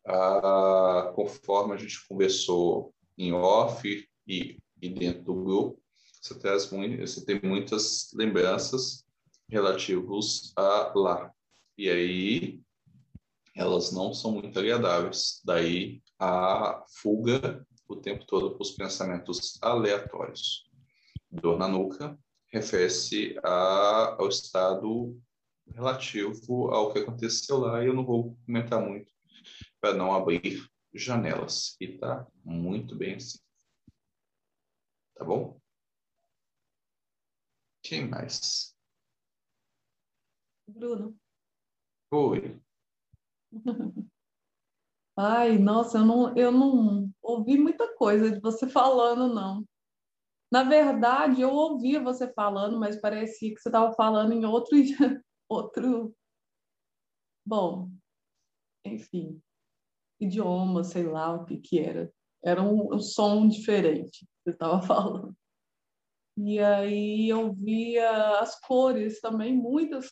ah, conforme a gente conversou em off e, e dentro do grupo, você, traz muito, você tem muitas lembranças relativas a lá. E aí, elas não são muito agradáveis. Daí, a fuga o tempo todo para os pensamentos aleatórios. Dor na nuca refere-se ao estado relativo ao que aconteceu lá, e eu não vou comentar muito para não abrir janelas. E tá muito bem assim. Tá bom? Quem mais? Bruno. Oi. Ai, nossa, eu não, eu não ouvi muita coisa de você falando, não. Na verdade, eu ouvia você falando, mas parecia que você estava falando em outro, outro. Bom, enfim idioma, sei lá o que que era. Era um, um som diferente que você estava falando. E aí eu via as cores também, muitas,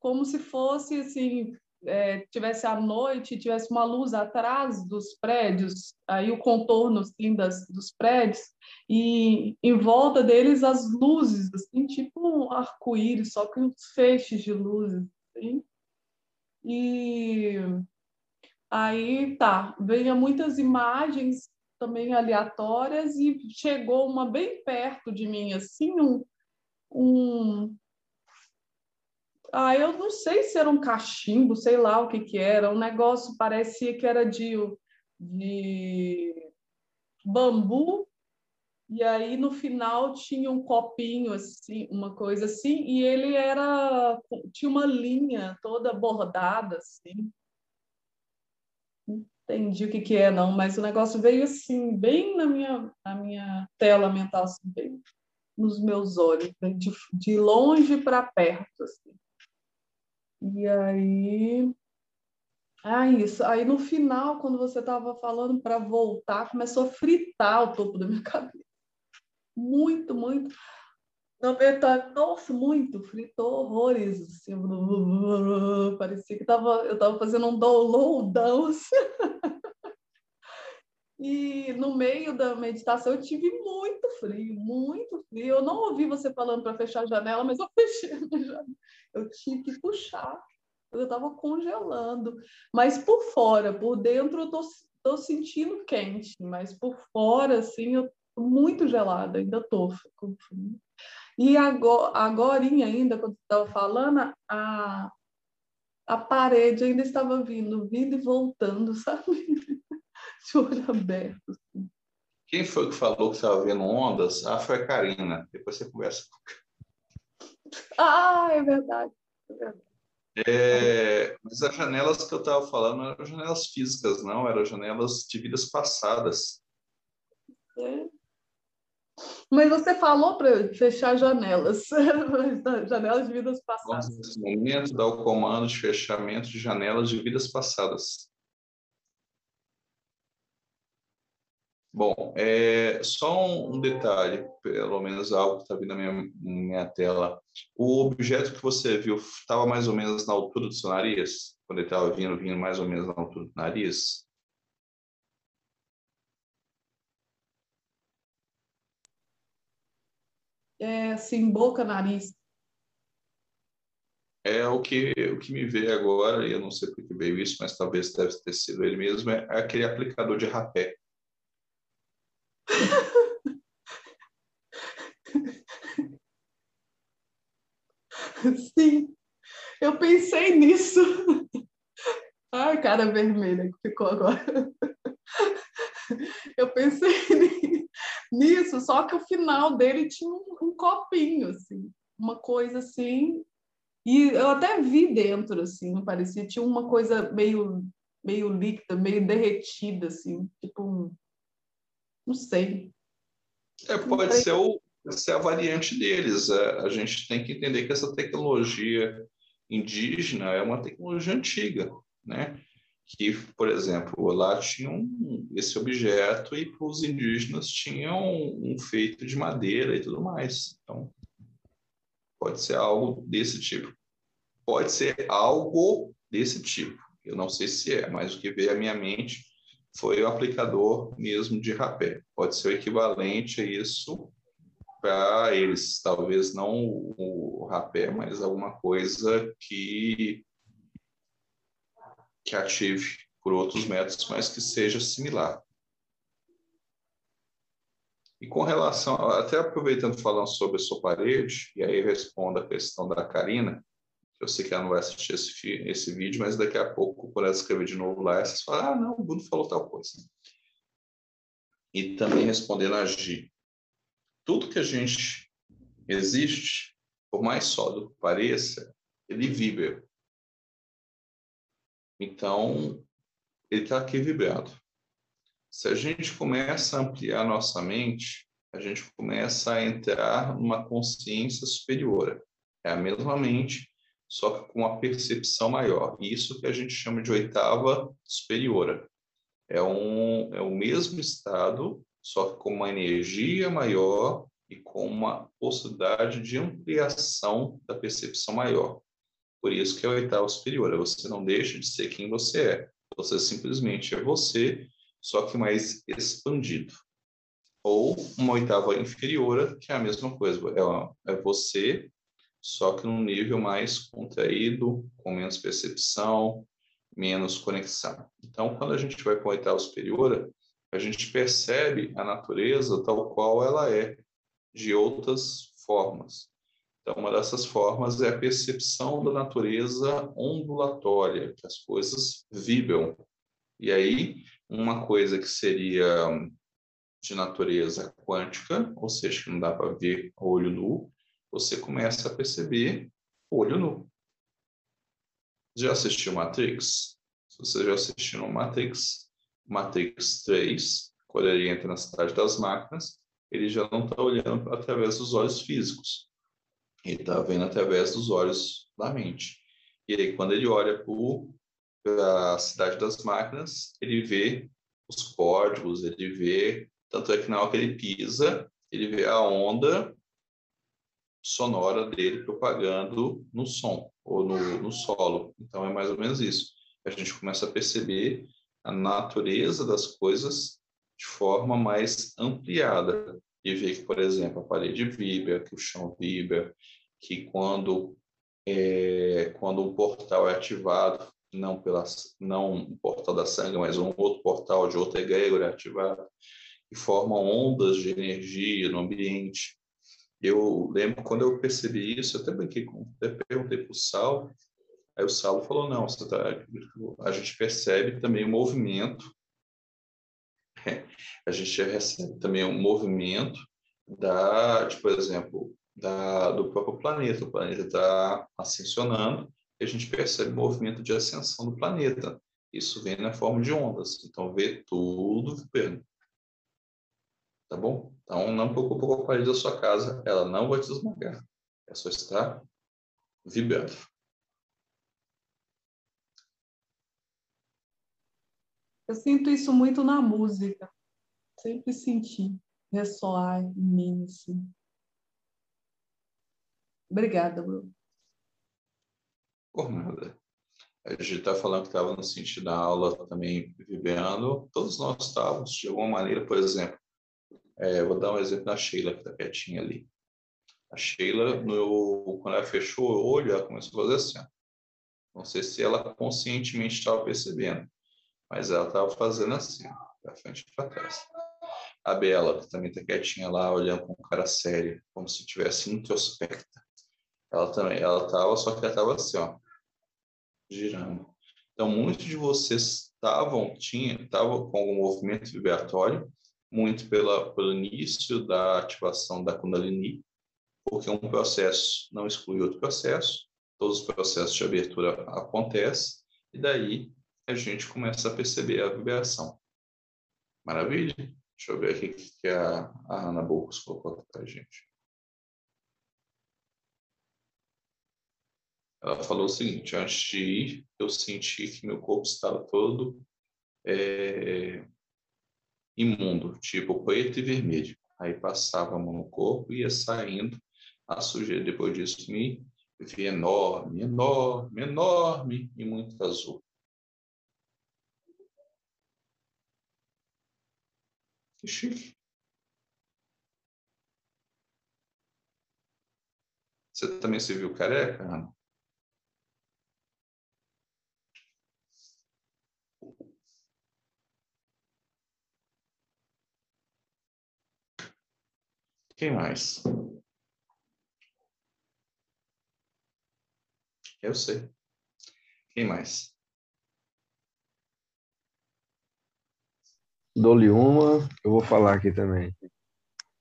como se fosse assim, é, tivesse a noite, tivesse uma luz atrás dos prédios, aí o contorno assim, das, dos prédios, e em volta deles as luzes, assim, tipo um arco-íris, só que uns feixes de luzes. Assim. E Aí tá, veio muitas imagens também aleatórias e chegou uma bem perto de mim, assim, um. um... Ah, eu não sei se era um cachimbo, sei lá o que que era, um negócio parecia que era de, de bambu, e aí no final tinha um copinho assim, uma coisa assim, e ele era tinha uma linha toda bordada assim entendi o que, que é, não, mas o negócio veio assim, bem na minha, na minha tela mental, assim, bem nos meus olhos, de, de longe para perto. Assim. E aí. Ah, isso. Aí no final, quando você estava falando para voltar, começou a fritar o topo da minha cabeça. Muito, muito. Na nossa, muito, fritou horrores. Assim, parecia que tava, eu estava fazendo um downloadão. Assim. E no meio da meditação eu tive muito frio, muito frio. Eu não ouvi você falando para fechar a janela, mas eu fechei a janela. Eu tive que puxar, eu estava congelando. Mas por fora, por dentro eu tô, tô sentindo quente, mas por fora, assim, eu tô muito gelada, ainda tô. E agora, agora ainda, quando estava falando, a, a parede ainda estava vindo, vindo e voltando, sabe? de olho aberto. Assim. Quem foi que falou que estava vendo ondas? Ah, foi a Karina. Depois você conversa. Ah, é verdade. É verdade. É, mas as janelas que eu estava falando não eram janelas físicas, não, eram janelas de vidas passadas. É. Mas você falou para fechar janelas, janelas de vidas passadas. nesse momento, dá o comando de fechamento de janelas de vidas passadas. Bom, é, só um, detalhe, pelo menos algo que está vindo na minha, minha tela. O objeto que você viu estava mais ou menos na altura do seu nariz? Quando ele estava vindo, vindo mais ou menos na altura do nariz? É, sim, boca, nariz. é o que, o que me veio agora, e eu não sei por que veio isso, mas talvez deve ter sido ele mesmo, é aquele aplicador de rapé. Sim, eu pensei nisso. Ai, cara vermelha que ficou agora. Eu pensei nisso, só que o final dele tinha um, um copinho, assim, uma coisa assim e eu até vi dentro, assim, parecia, tinha uma coisa meio, meio líquida, meio derretida, assim, tipo um... Não sei. É, pode ser, o, ser a variante deles. É, a gente tem que entender que essa tecnologia indígena é uma tecnologia antiga, né? Que, por exemplo, lá tinham esse objeto e os indígenas tinham um feito de madeira e tudo mais. Então, Pode ser algo desse tipo. Pode ser algo desse tipo. Eu não sei se é, mas o que veio à minha mente foi o aplicador mesmo de rapé. Pode ser o equivalente a isso para eles. Talvez não o rapé, mas alguma coisa que, que ative por outros métodos, mas que seja similar. E com relação, até aproveitando falando sobre a sua parede, e aí respondo a questão da Karina, eu sei que ela não vai assistir esse, esse vídeo, mas daqui a pouco, quando ela escrever de novo lá, vocês falam, ah, não, o Bruno falou tal coisa. E também respondendo a Gi. Tudo que a gente existe, por mais sólido que pareça, ele vibra. Então, ele está aqui vibrado. Se a gente começa a ampliar nossa mente, a gente começa a entrar numa consciência superior. É a mesma mente, só que com uma percepção maior. Isso que a gente chama de oitava superior. É, um, é o mesmo estado, só que com uma energia maior e com uma possibilidade de ampliação da percepção maior. Por isso que é a oitava superior. Você não deixa de ser quem você é. Você simplesmente é você só que mais expandido. Ou uma oitava inferior, que é a mesma coisa, é, é você, só que num nível mais contraído, com menos percepção, menos conexão. Então, quando a gente vai para a oitava superior, a gente percebe a natureza tal qual ela é, de outras formas. Então, uma dessas formas é a percepção da natureza ondulatória, que as coisas vibram. E aí, uma coisa que seria de natureza quântica, ou seja, que não dá para ver olho nu, você começa a perceber olho nu. Já assistiu Matrix? Se você já assistiu Matrix, Matrix 3, quando ele entra na cidade das máquinas, ele já não está olhando através dos olhos físicos. Ele está vendo através dos olhos da mente. E aí, quando ele olha para a cidade das máquinas, ele vê os códigos, ele vê, tanto é que na hora que ele pisa, ele vê a onda sonora dele propagando no som ou no, no solo. Então é mais ou menos isso. A gente começa a perceber a natureza das coisas de forma mais ampliada e ver que, por exemplo, a parede vibra, que o chão vibra, que quando é, quando um portal é ativado, não pela não o portal da sangue, mas um outro portal de outra egrégora ativado, que formam ondas de energia no ambiente. Eu lembro quando eu percebi isso, eu até brinquei com, até perguntei para o Saulo, aí o Saulo falou, não, tá, a gente percebe também o movimento, a gente recebe também um movimento da, de, por exemplo, da, do próprio planeta. O planeta está ascensionando a gente percebe o movimento de ascensão do planeta. Isso vem na forma de ondas. Então, vê tudo. Tá bom? Então, não preocupe com a parede da sua casa. Ela não vai te esmagar. É só estar vibrando. Eu sinto isso muito na música. Sempre senti ressoar em mim. Assim. Obrigada, Bruno. Por nada. A gente está falando que estava no sentido da aula também vivendo. Todos nós estávamos, de alguma maneira, por exemplo. É, vou dar um exemplo da Sheila, que está quietinha ali. A Sheila, no, quando ela fechou o olho, ela começou a fazer assim. Ó. Não sei se ela conscientemente estava percebendo, mas ela estava fazendo assim, para frente e para trás. A Bela, que também está quietinha lá, olhando com cara séria, como se tivesse introspecta. Ela também, ela estava, só que ela estava assim, ó, girando. Então, muitos de vocês estavam, tinha, estavam com algum movimento vibratório, muito pela, pelo início da ativação da Kundalini, porque um processo não exclui outro processo, todos os processos de abertura acontecem, e daí a gente começa a perceber a vibração. Maravilha? Deixa eu ver aqui o que a, a Ana Bocos colocou para a gente. Ela falou o seguinte: antes de ir, eu senti que meu corpo estava todo é, imundo, tipo preto e vermelho. Aí passava a mão no corpo e ia saindo a sujeira. Depois disso, me vi enorme, enorme, enorme e muito azul. Que chique. Você também se viu careca, Ana? Quem mais? Eu sei. Quem mais? Dou-lhe uma, eu vou falar aqui também.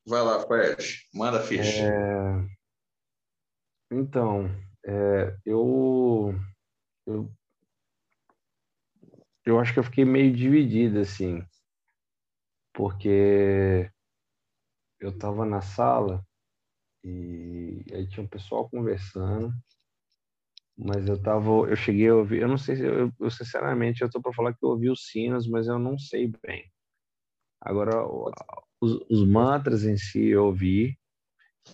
Vai lá, Fred, manda a ficha. É... Então, é, eu, eu, eu acho que eu fiquei meio dividido, assim, porque eu estava na sala e aí tinha um pessoal conversando, mas eu tava, eu cheguei a ouvir, eu não sei se eu, eu sinceramente eu tô para falar que eu ouvi os sinos, mas eu não sei bem. Agora os, os mantras em si eu ouvi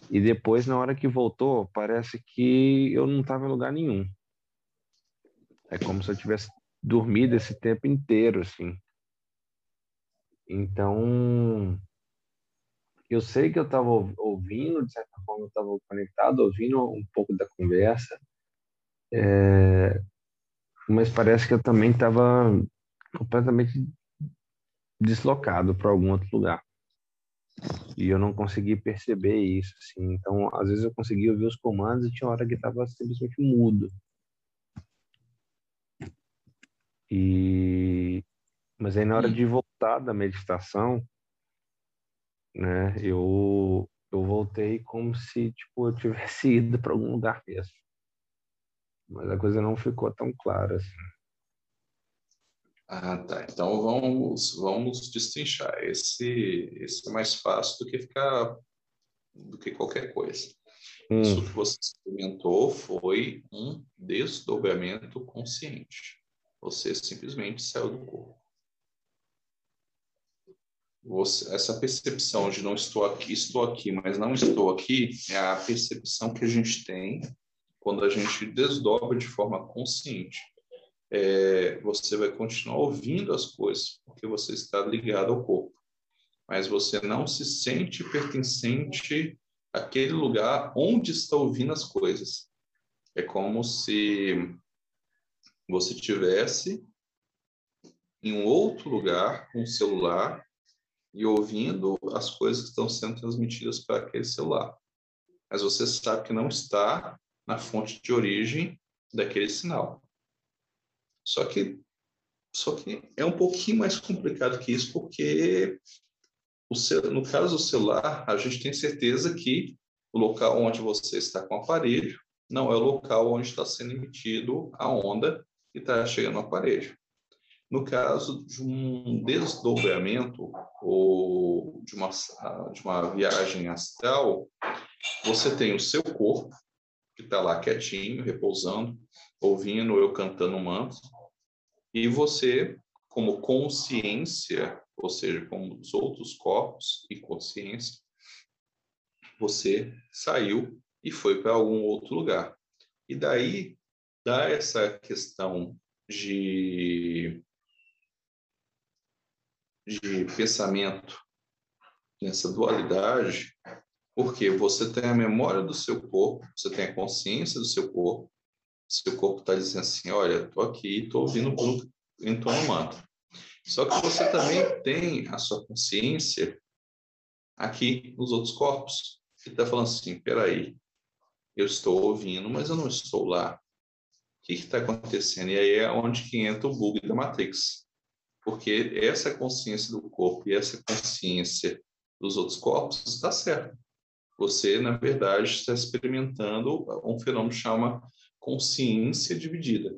e depois na hora que voltou parece que eu não estava em lugar nenhum. É como se eu tivesse dormido esse tempo inteiro assim. Então eu sei que eu estava ouvindo, de certa forma, eu estava conectado, ouvindo um pouco da conversa, é, mas parece que eu também estava completamente deslocado para algum outro lugar. E eu não consegui perceber isso, assim. Então, às vezes eu conseguia ouvir os comandos e tinha hora que estava simplesmente mudo. E mas aí na hora de voltar da meditação, né? Eu eu voltei como se tipo eu tivesse ido para algum lugar mesmo. Mas a coisa não ficou tão clara assim. Ah, tá. Então vamos vamos destrinchar. Esse esse é mais fácil do que ficar do que qualquer coisa. Hum. Isso que você experimentou foi um desdobramento consciente. Você simplesmente saiu do corpo você, essa percepção de não estou aqui, estou aqui, mas não estou aqui, é a percepção que a gente tem quando a gente desdobra de forma consciente. É, você vai continuar ouvindo as coisas, porque você está ligado ao corpo, mas você não se sente pertencente àquele lugar onde está ouvindo as coisas. É como se você tivesse em um outro lugar, com um celular, e ouvindo as coisas que estão sendo transmitidas para aquele celular. Mas você sabe que não está na fonte de origem daquele sinal. Só que só que é um pouquinho mais complicado que isso, porque o, no caso do celular, a gente tem certeza que o local onde você está com o aparelho não é o local onde está sendo emitido a onda que está chegando no aparelho. No caso de um desdobramento ou de uma, de uma viagem astral, você tem o seu corpo, que está lá quietinho, repousando, ouvindo eu cantando um manto, e você, como consciência, ou seja, como os outros corpos e consciência, você saiu e foi para algum outro lugar. E daí dá essa questão de de pensamento, nessa dualidade, Porque você tem a memória do seu corpo, você tem a consciência do seu corpo, seu corpo está dizendo assim, olha, estou aqui, estou ouvindo o entoando Só que você também tem a sua consciência aqui nos outros corpos, que está falando assim, peraí, eu estou ouvindo, mas eu não estou lá. O que está acontecendo? E aí é onde que entra o bug da Matrix. Porque essa consciência do corpo e essa consciência dos outros corpos está certo. Você, na verdade, está experimentando um fenômeno que chama consciência dividida,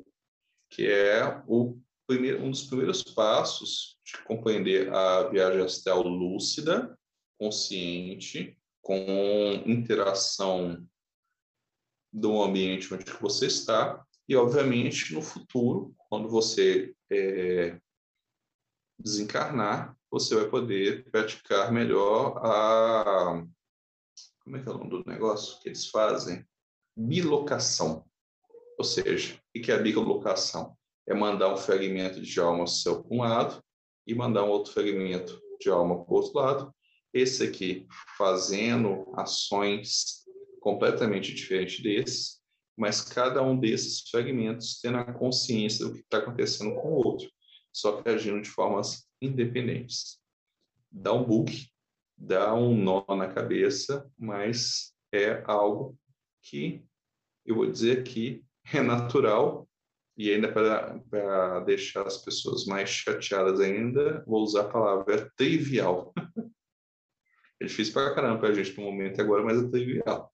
que é o primeiro, um dos primeiros passos de compreender a viagem astral lúcida, consciente, com interação do ambiente onde você está e, obviamente, no futuro, quando você é, desencarnar, você vai poder praticar melhor a como é que é o nome do negócio que eles fazem? Bilocação. Ou seja, o que é a bilocação? É mandar um fragmento de alma seu para um lado e mandar um outro fragmento de alma para o outro lado. Esse aqui fazendo ações completamente diferentes desses, mas cada um desses fragmentos tendo a consciência do que está acontecendo com o outro, só que agindo de formas independentes. Dá um bug, dá um nó na cabeça, mas é algo que eu vou dizer que é natural e ainda para deixar as pessoas mais chateadas ainda, vou usar a palavra trivial. é difícil para caramba para a gente no momento agora, mas é trivial.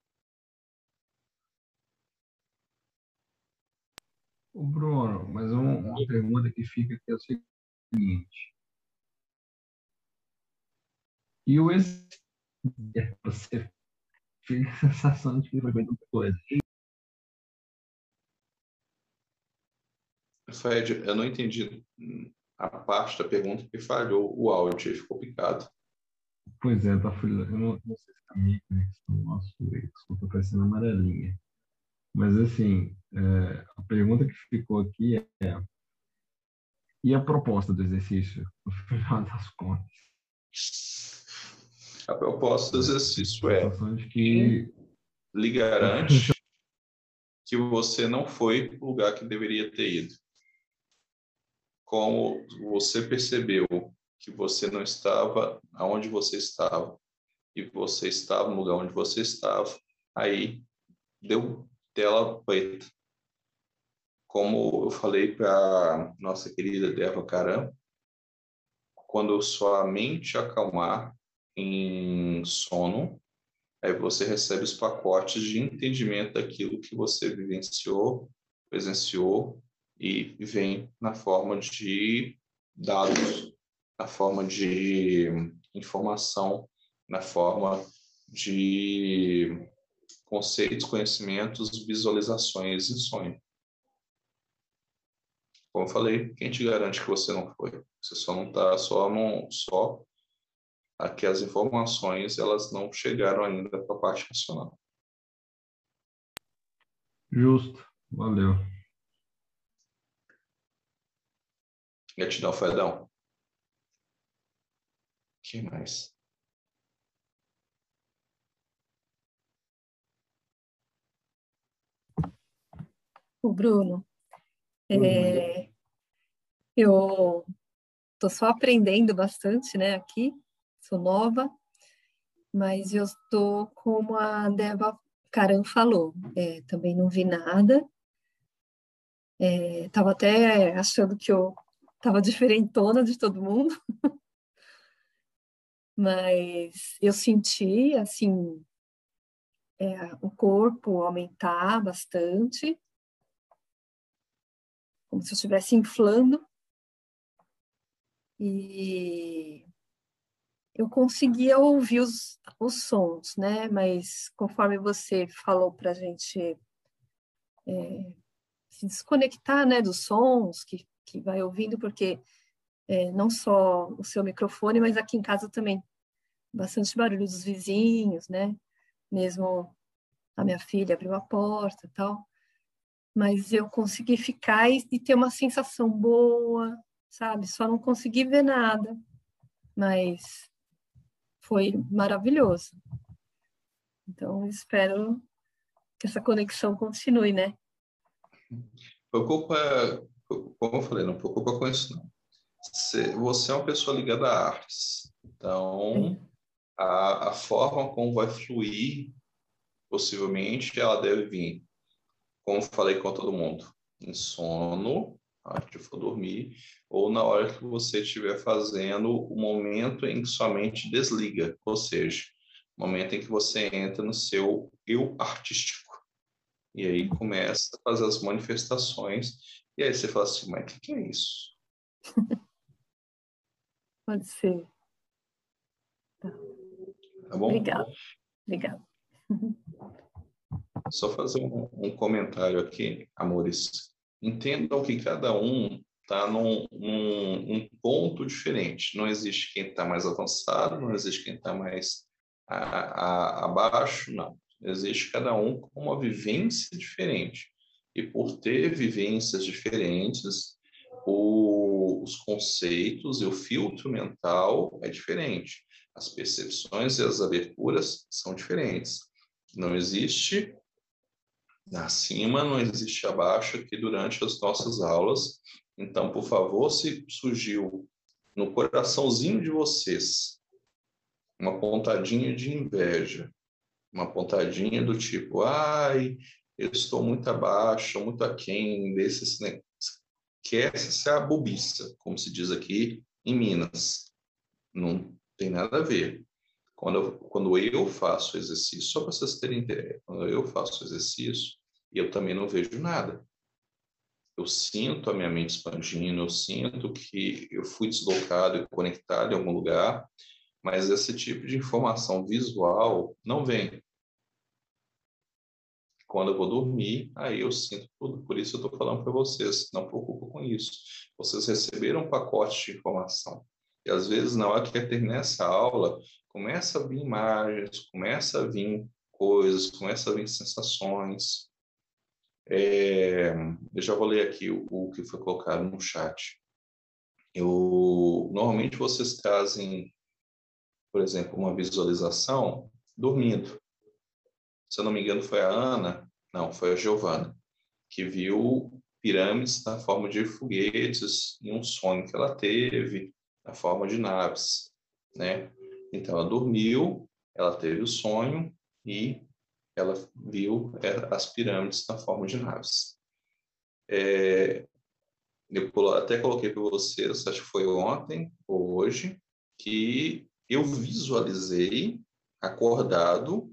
O Bruno, mas uma pergunta que fica aqui é o seguinte. E o ex... você fica a sensação de que foi muita coisa. Fred, eu não entendi a parte da pergunta que falhou o áudio, ficou picado. Pois é, tá. Eu não, não sei se a minha conexão, nosso escuta parecendo amarelinha. Mas, assim, é, a pergunta que ficou aqui é: e a proposta do exercício, no final das contas? A proposta do exercício é que lhe garante que você não foi para o lugar que deveria ter ido. Como você percebeu que você não estava aonde você estava e você estava no lugar onde você estava, aí deu tela preta. Como eu falei para nossa querida Deva Caram, quando sua mente acalmar, em sono, aí você recebe os pacotes de entendimento daquilo que você vivenciou, presenciou e vem na forma de dados, na forma de informação, na forma de conceitos, conhecimentos, visualizações em sonho. Como eu falei, quem te garante que você não foi? Você só não está só, não, só aqui as informações elas não chegaram ainda para a parte nacional. Justo, valeu. Gratidão, Fredão. que mais? O Bruno, é, eu estou só aprendendo bastante, né, aqui, sou nova, mas eu estou como a Deva Caran falou, é, também não vi nada. Estava é, até achando que eu estava diferentona de todo mundo, mas eu senti, assim, é, o corpo aumentar bastante, como se eu estivesse inflando. E eu conseguia ouvir os, os sons, né? Mas conforme você falou para a gente é, se desconectar, né, dos sons que, que vai ouvindo, porque é, não só o seu microfone, mas aqui em casa também bastante barulho dos vizinhos, né? Mesmo a minha filha abriu a porta e tal. Mas eu consegui ficar e, e ter uma sensação boa, sabe? Só não consegui ver nada. Mas foi maravilhoso. Então, espero que essa conexão continue, né? Preocupa, como eu falei, não preocupa com isso, não. Você é uma pessoa ligada a artes, então a, a forma como vai fluir, possivelmente, ela deve vir, como falei com todo mundo, em sono, na hora que for dormir, ou na hora que você estiver fazendo o momento em que sua mente desliga, ou seja, o momento em que você entra no seu eu artístico. E aí começa a fazer as manifestações, e aí você fala assim, mas o que, que é isso? Pode ser. Tá. tá bom? Obrigada. Obrigada. Só fazer um, um, comentário aqui, amores. Entendam que cada um está num, num um ponto diferente. Não existe quem está mais avançado, não existe quem está mais a, a, abaixo, não. Existe cada um com uma vivência diferente. E por ter vivências diferentes, o, os conceitos e o filtro mental é diferente. As percepções e as aberturas são diferentes. Não existe acima, não existe abaixo aqui durante as nossas aulas. Então, por favor, se surgiu no coraçãozinho de vocês uma pontadinha de inveja, uma pontadinha do tipo, ai, eu estou muito abaixo, muito aquém desse que essa é a bobiça, como se diz aqui em Minas. Não tem nada a ver. Quando eu, quando eu faço exercício, só para vocês terem ideia, quando eu faço exercício, eu também não vejo nada. Eu sinto a minha mente expandindo, eu sinto que eu fui deslocado e conectado em algum lugar, mas esse tipo de informação visual não vem. Quando eu vou dormir, aí eu sinto tudo. Por isso eu estou falando para vocês, não preocupa com isso. Vocês receberam um pacote de informação. E às vezes, na hora que terminar essa aula, começa a vir imagens, começa a vir coisas, começa a vir sensações. É, eu já vou ler aqui o, o que foi colocado no chat. Eu, normalmente vocês trazem por exemplo, uma visualização dormindo. Se eu não me engano, foi a Ana, não, foi a Giovana, que viu pirâmides na forma de foguetes em um sonho que ela teve, na forma de naves, né? Então, ela dormiu, ela teve o sonho e ela viu as pirâmides na forma de naves. É, eu até coloquei para vocês, acho que foi ontem ou hoje, que eu visualizei acordado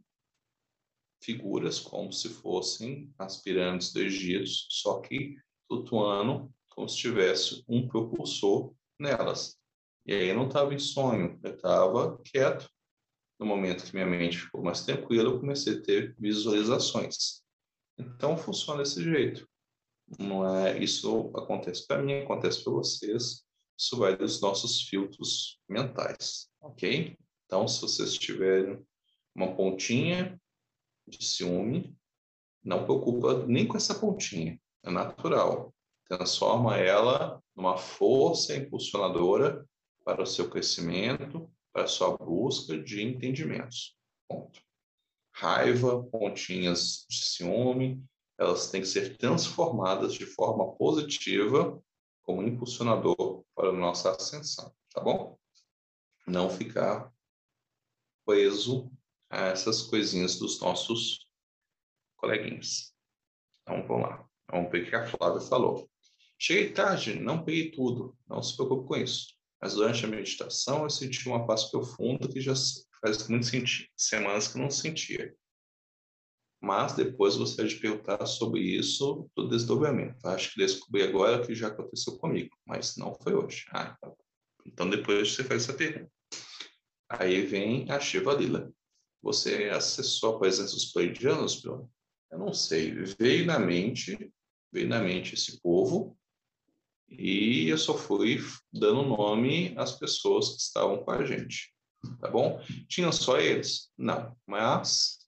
figuras como se fossem as pirâmides do Egito, só que flutuando como se tivesse um propulsor nelas. E aí eu não estava em sonho, eu estava quieto. No momento que minha mente ficou mais tranquila, eu comecei a ter visualizações. Então funciona desse jeito. Não é isso acontece para mim, acontece para vocês. Isso vai dos nossos filtros mentais ok? Então, se vocês tiverem uma pontinha de ciúme, não preocupa nem com essa pontinha, é natural. Transforma ela numa força impulsionadora para o seu crescimento, para sua busca de entendimentos. Ponto. Raiva, pontinhas de ciúme, elas têm que ser transformadas de forma positiva como impulsionador para a nossa ascensão, tá bom? não ficar preso a essas coisinhas dos nossos coleguinhas. Então, vamos lá. Vamos ver o que a Flávia falou. Cheguei tarde, não peguei tudo, não se preocupe com isso. Mas durante a meditação eu senti uma paz profunda que já faz muito sentido, semanas que não sentia. Mas depois você de perguntar sobre isso do desdobramento. Acho que descobri agora que já aconteceu comigo, mas não foi hoje. Ah, tá então depois você faz essa pergunta. Aí vem a Shiva Lila. Você acessou a presença dos pleidianos, Bruno? Eu não sei. Veio na mente, veio na mente esse povo e eu só fui dando nome às pessoas que estavam com a gente. Tá bom? Tinham só eles? Não. Mas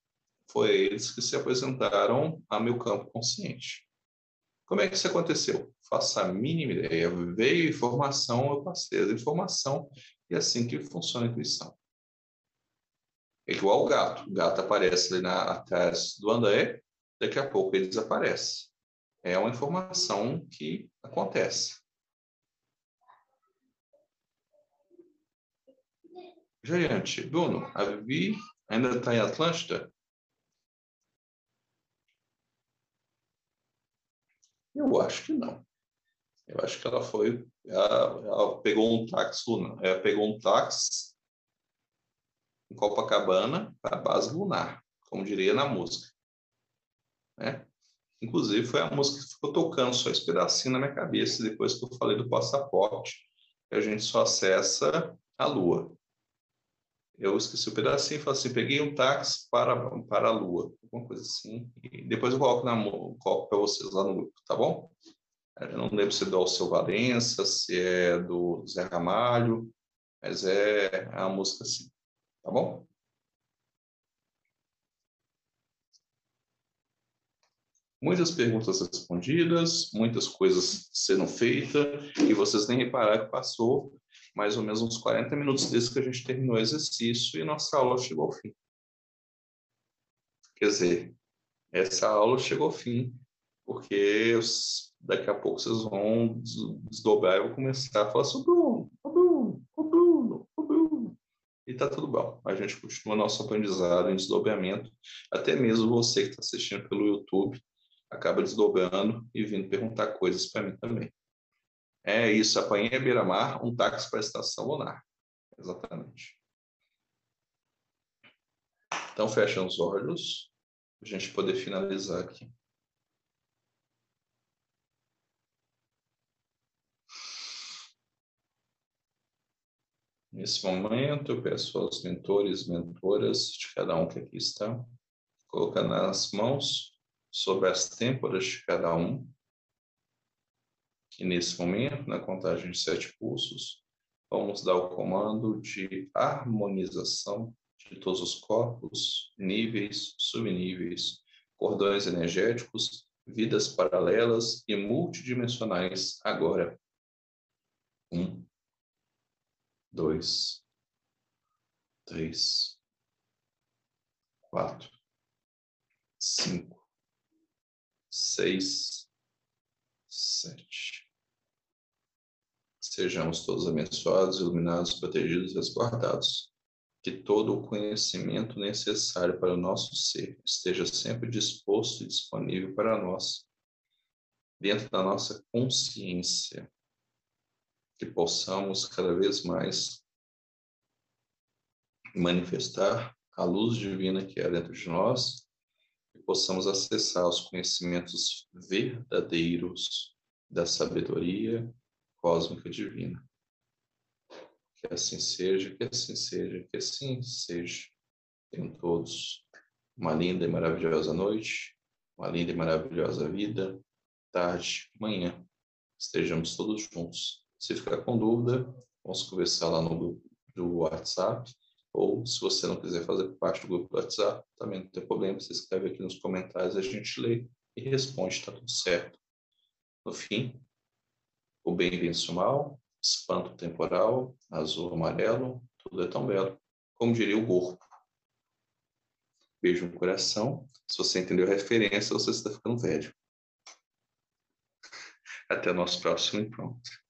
foi eles que se apresentaram a meu campo consciente. Como é que isso aconteceu? Faça a mínima ideia. Veio informação, eu passei a informação e é assim que funciona a intuição. É igual o gato. O gato aparece ali na, atrás do André, daqui a pouco ele desaparece. É uma informação que acontece. Geriante, Bruno, a Vivi ainda está em Atlântida? Eu acho que não. Eu acho que ela foi, ela, ela pegou um táxi, ela pegou um táxi em Copacabana para a base lunar, como diria na música. Né? Inclusive, foi a música que ficou tocando só esse pedacinho na minha cabeça depois que eu falei do passaporte, que a gente só acessa a Lua. Eu esqueci o pedacinho e falei assim: peguei um táxi para, para a Lua, alguma coisa assim. E depois eu coloco, na, coloco para vocês lá no grupo, tá bom? Eu não lembro se é do Alceu Valença, se é do Zé Ramalho, mas é a música assim. Tá bom? Muitas perguntas respondidas, muitas coisas sendo feitas, e vocês nem repararam que passou mais ou menos uns 40 minutos desde que a gente terminou o exercício e nossa aula chegou ao fim. Quer dizer, essa aula chegou ao fim, porque daqui a pouco vocês vão desdobrar e eu vou começar a falar sobre o Bruno, o Bruno, o Bruno e tá tudo bom. A gente continua nosso aprendizado em desdobramento. Até mesmo você que está assistindo pelo YouTube acaba desdobrando e vindo perguntar coisas para mim também. É isso, apanhei a beira-mar, um táxi para a estação lunar. Exatamente. Então, fecha os olhos, a gente poder finalizar aqui. Nesse momento, eu peço aos mentores mentoras de cada um que aqui está, colocar nas mãos sobre as têmporas de cada um. E nesse momento, na contagem de sete pulsos, vamos dar o comando de harmonização de todos os corpos, níveis, subníveis, cordões energéticos, vidas paralelas e multidimensionais agora. Um, dois, três, quatro, cinco, seis, sete. Sejamos todos abençoados, iluminados, protegidos e resguardados. Que todo o conhecimento necessário para o nosso ser esteja sempre disposto e disponível para nós, dentro da nossa consciência que possamos cada vez mais manifestar a luz divina que é dentro de nós possamos acessar os conhecimentos verdadeiros da sabedoria cósmica divina. Que assim seja, que assim seja, que assim seja. Tenham todos uma linda e maravilhosa noite, uma linda e maravilhosa vida, tarde, manhã. Estejamos todos juntos se ficar com dúvida, vamos conversar lá no grupo do WhatsApp. Ou, se você não quiser fazer parte do grupo do WhatsApp, também não tem problema, você escreve aqui nos comentários, a gente lê e responde, está tudo certo. No fim, o bem vence o mal, espanto temporal, azul, amarelo, tudo é tão belo, como diria o corpo. Beijo no coração. Se você entendeu a referência, você está ficando velho. Até o nosso próximo encontro.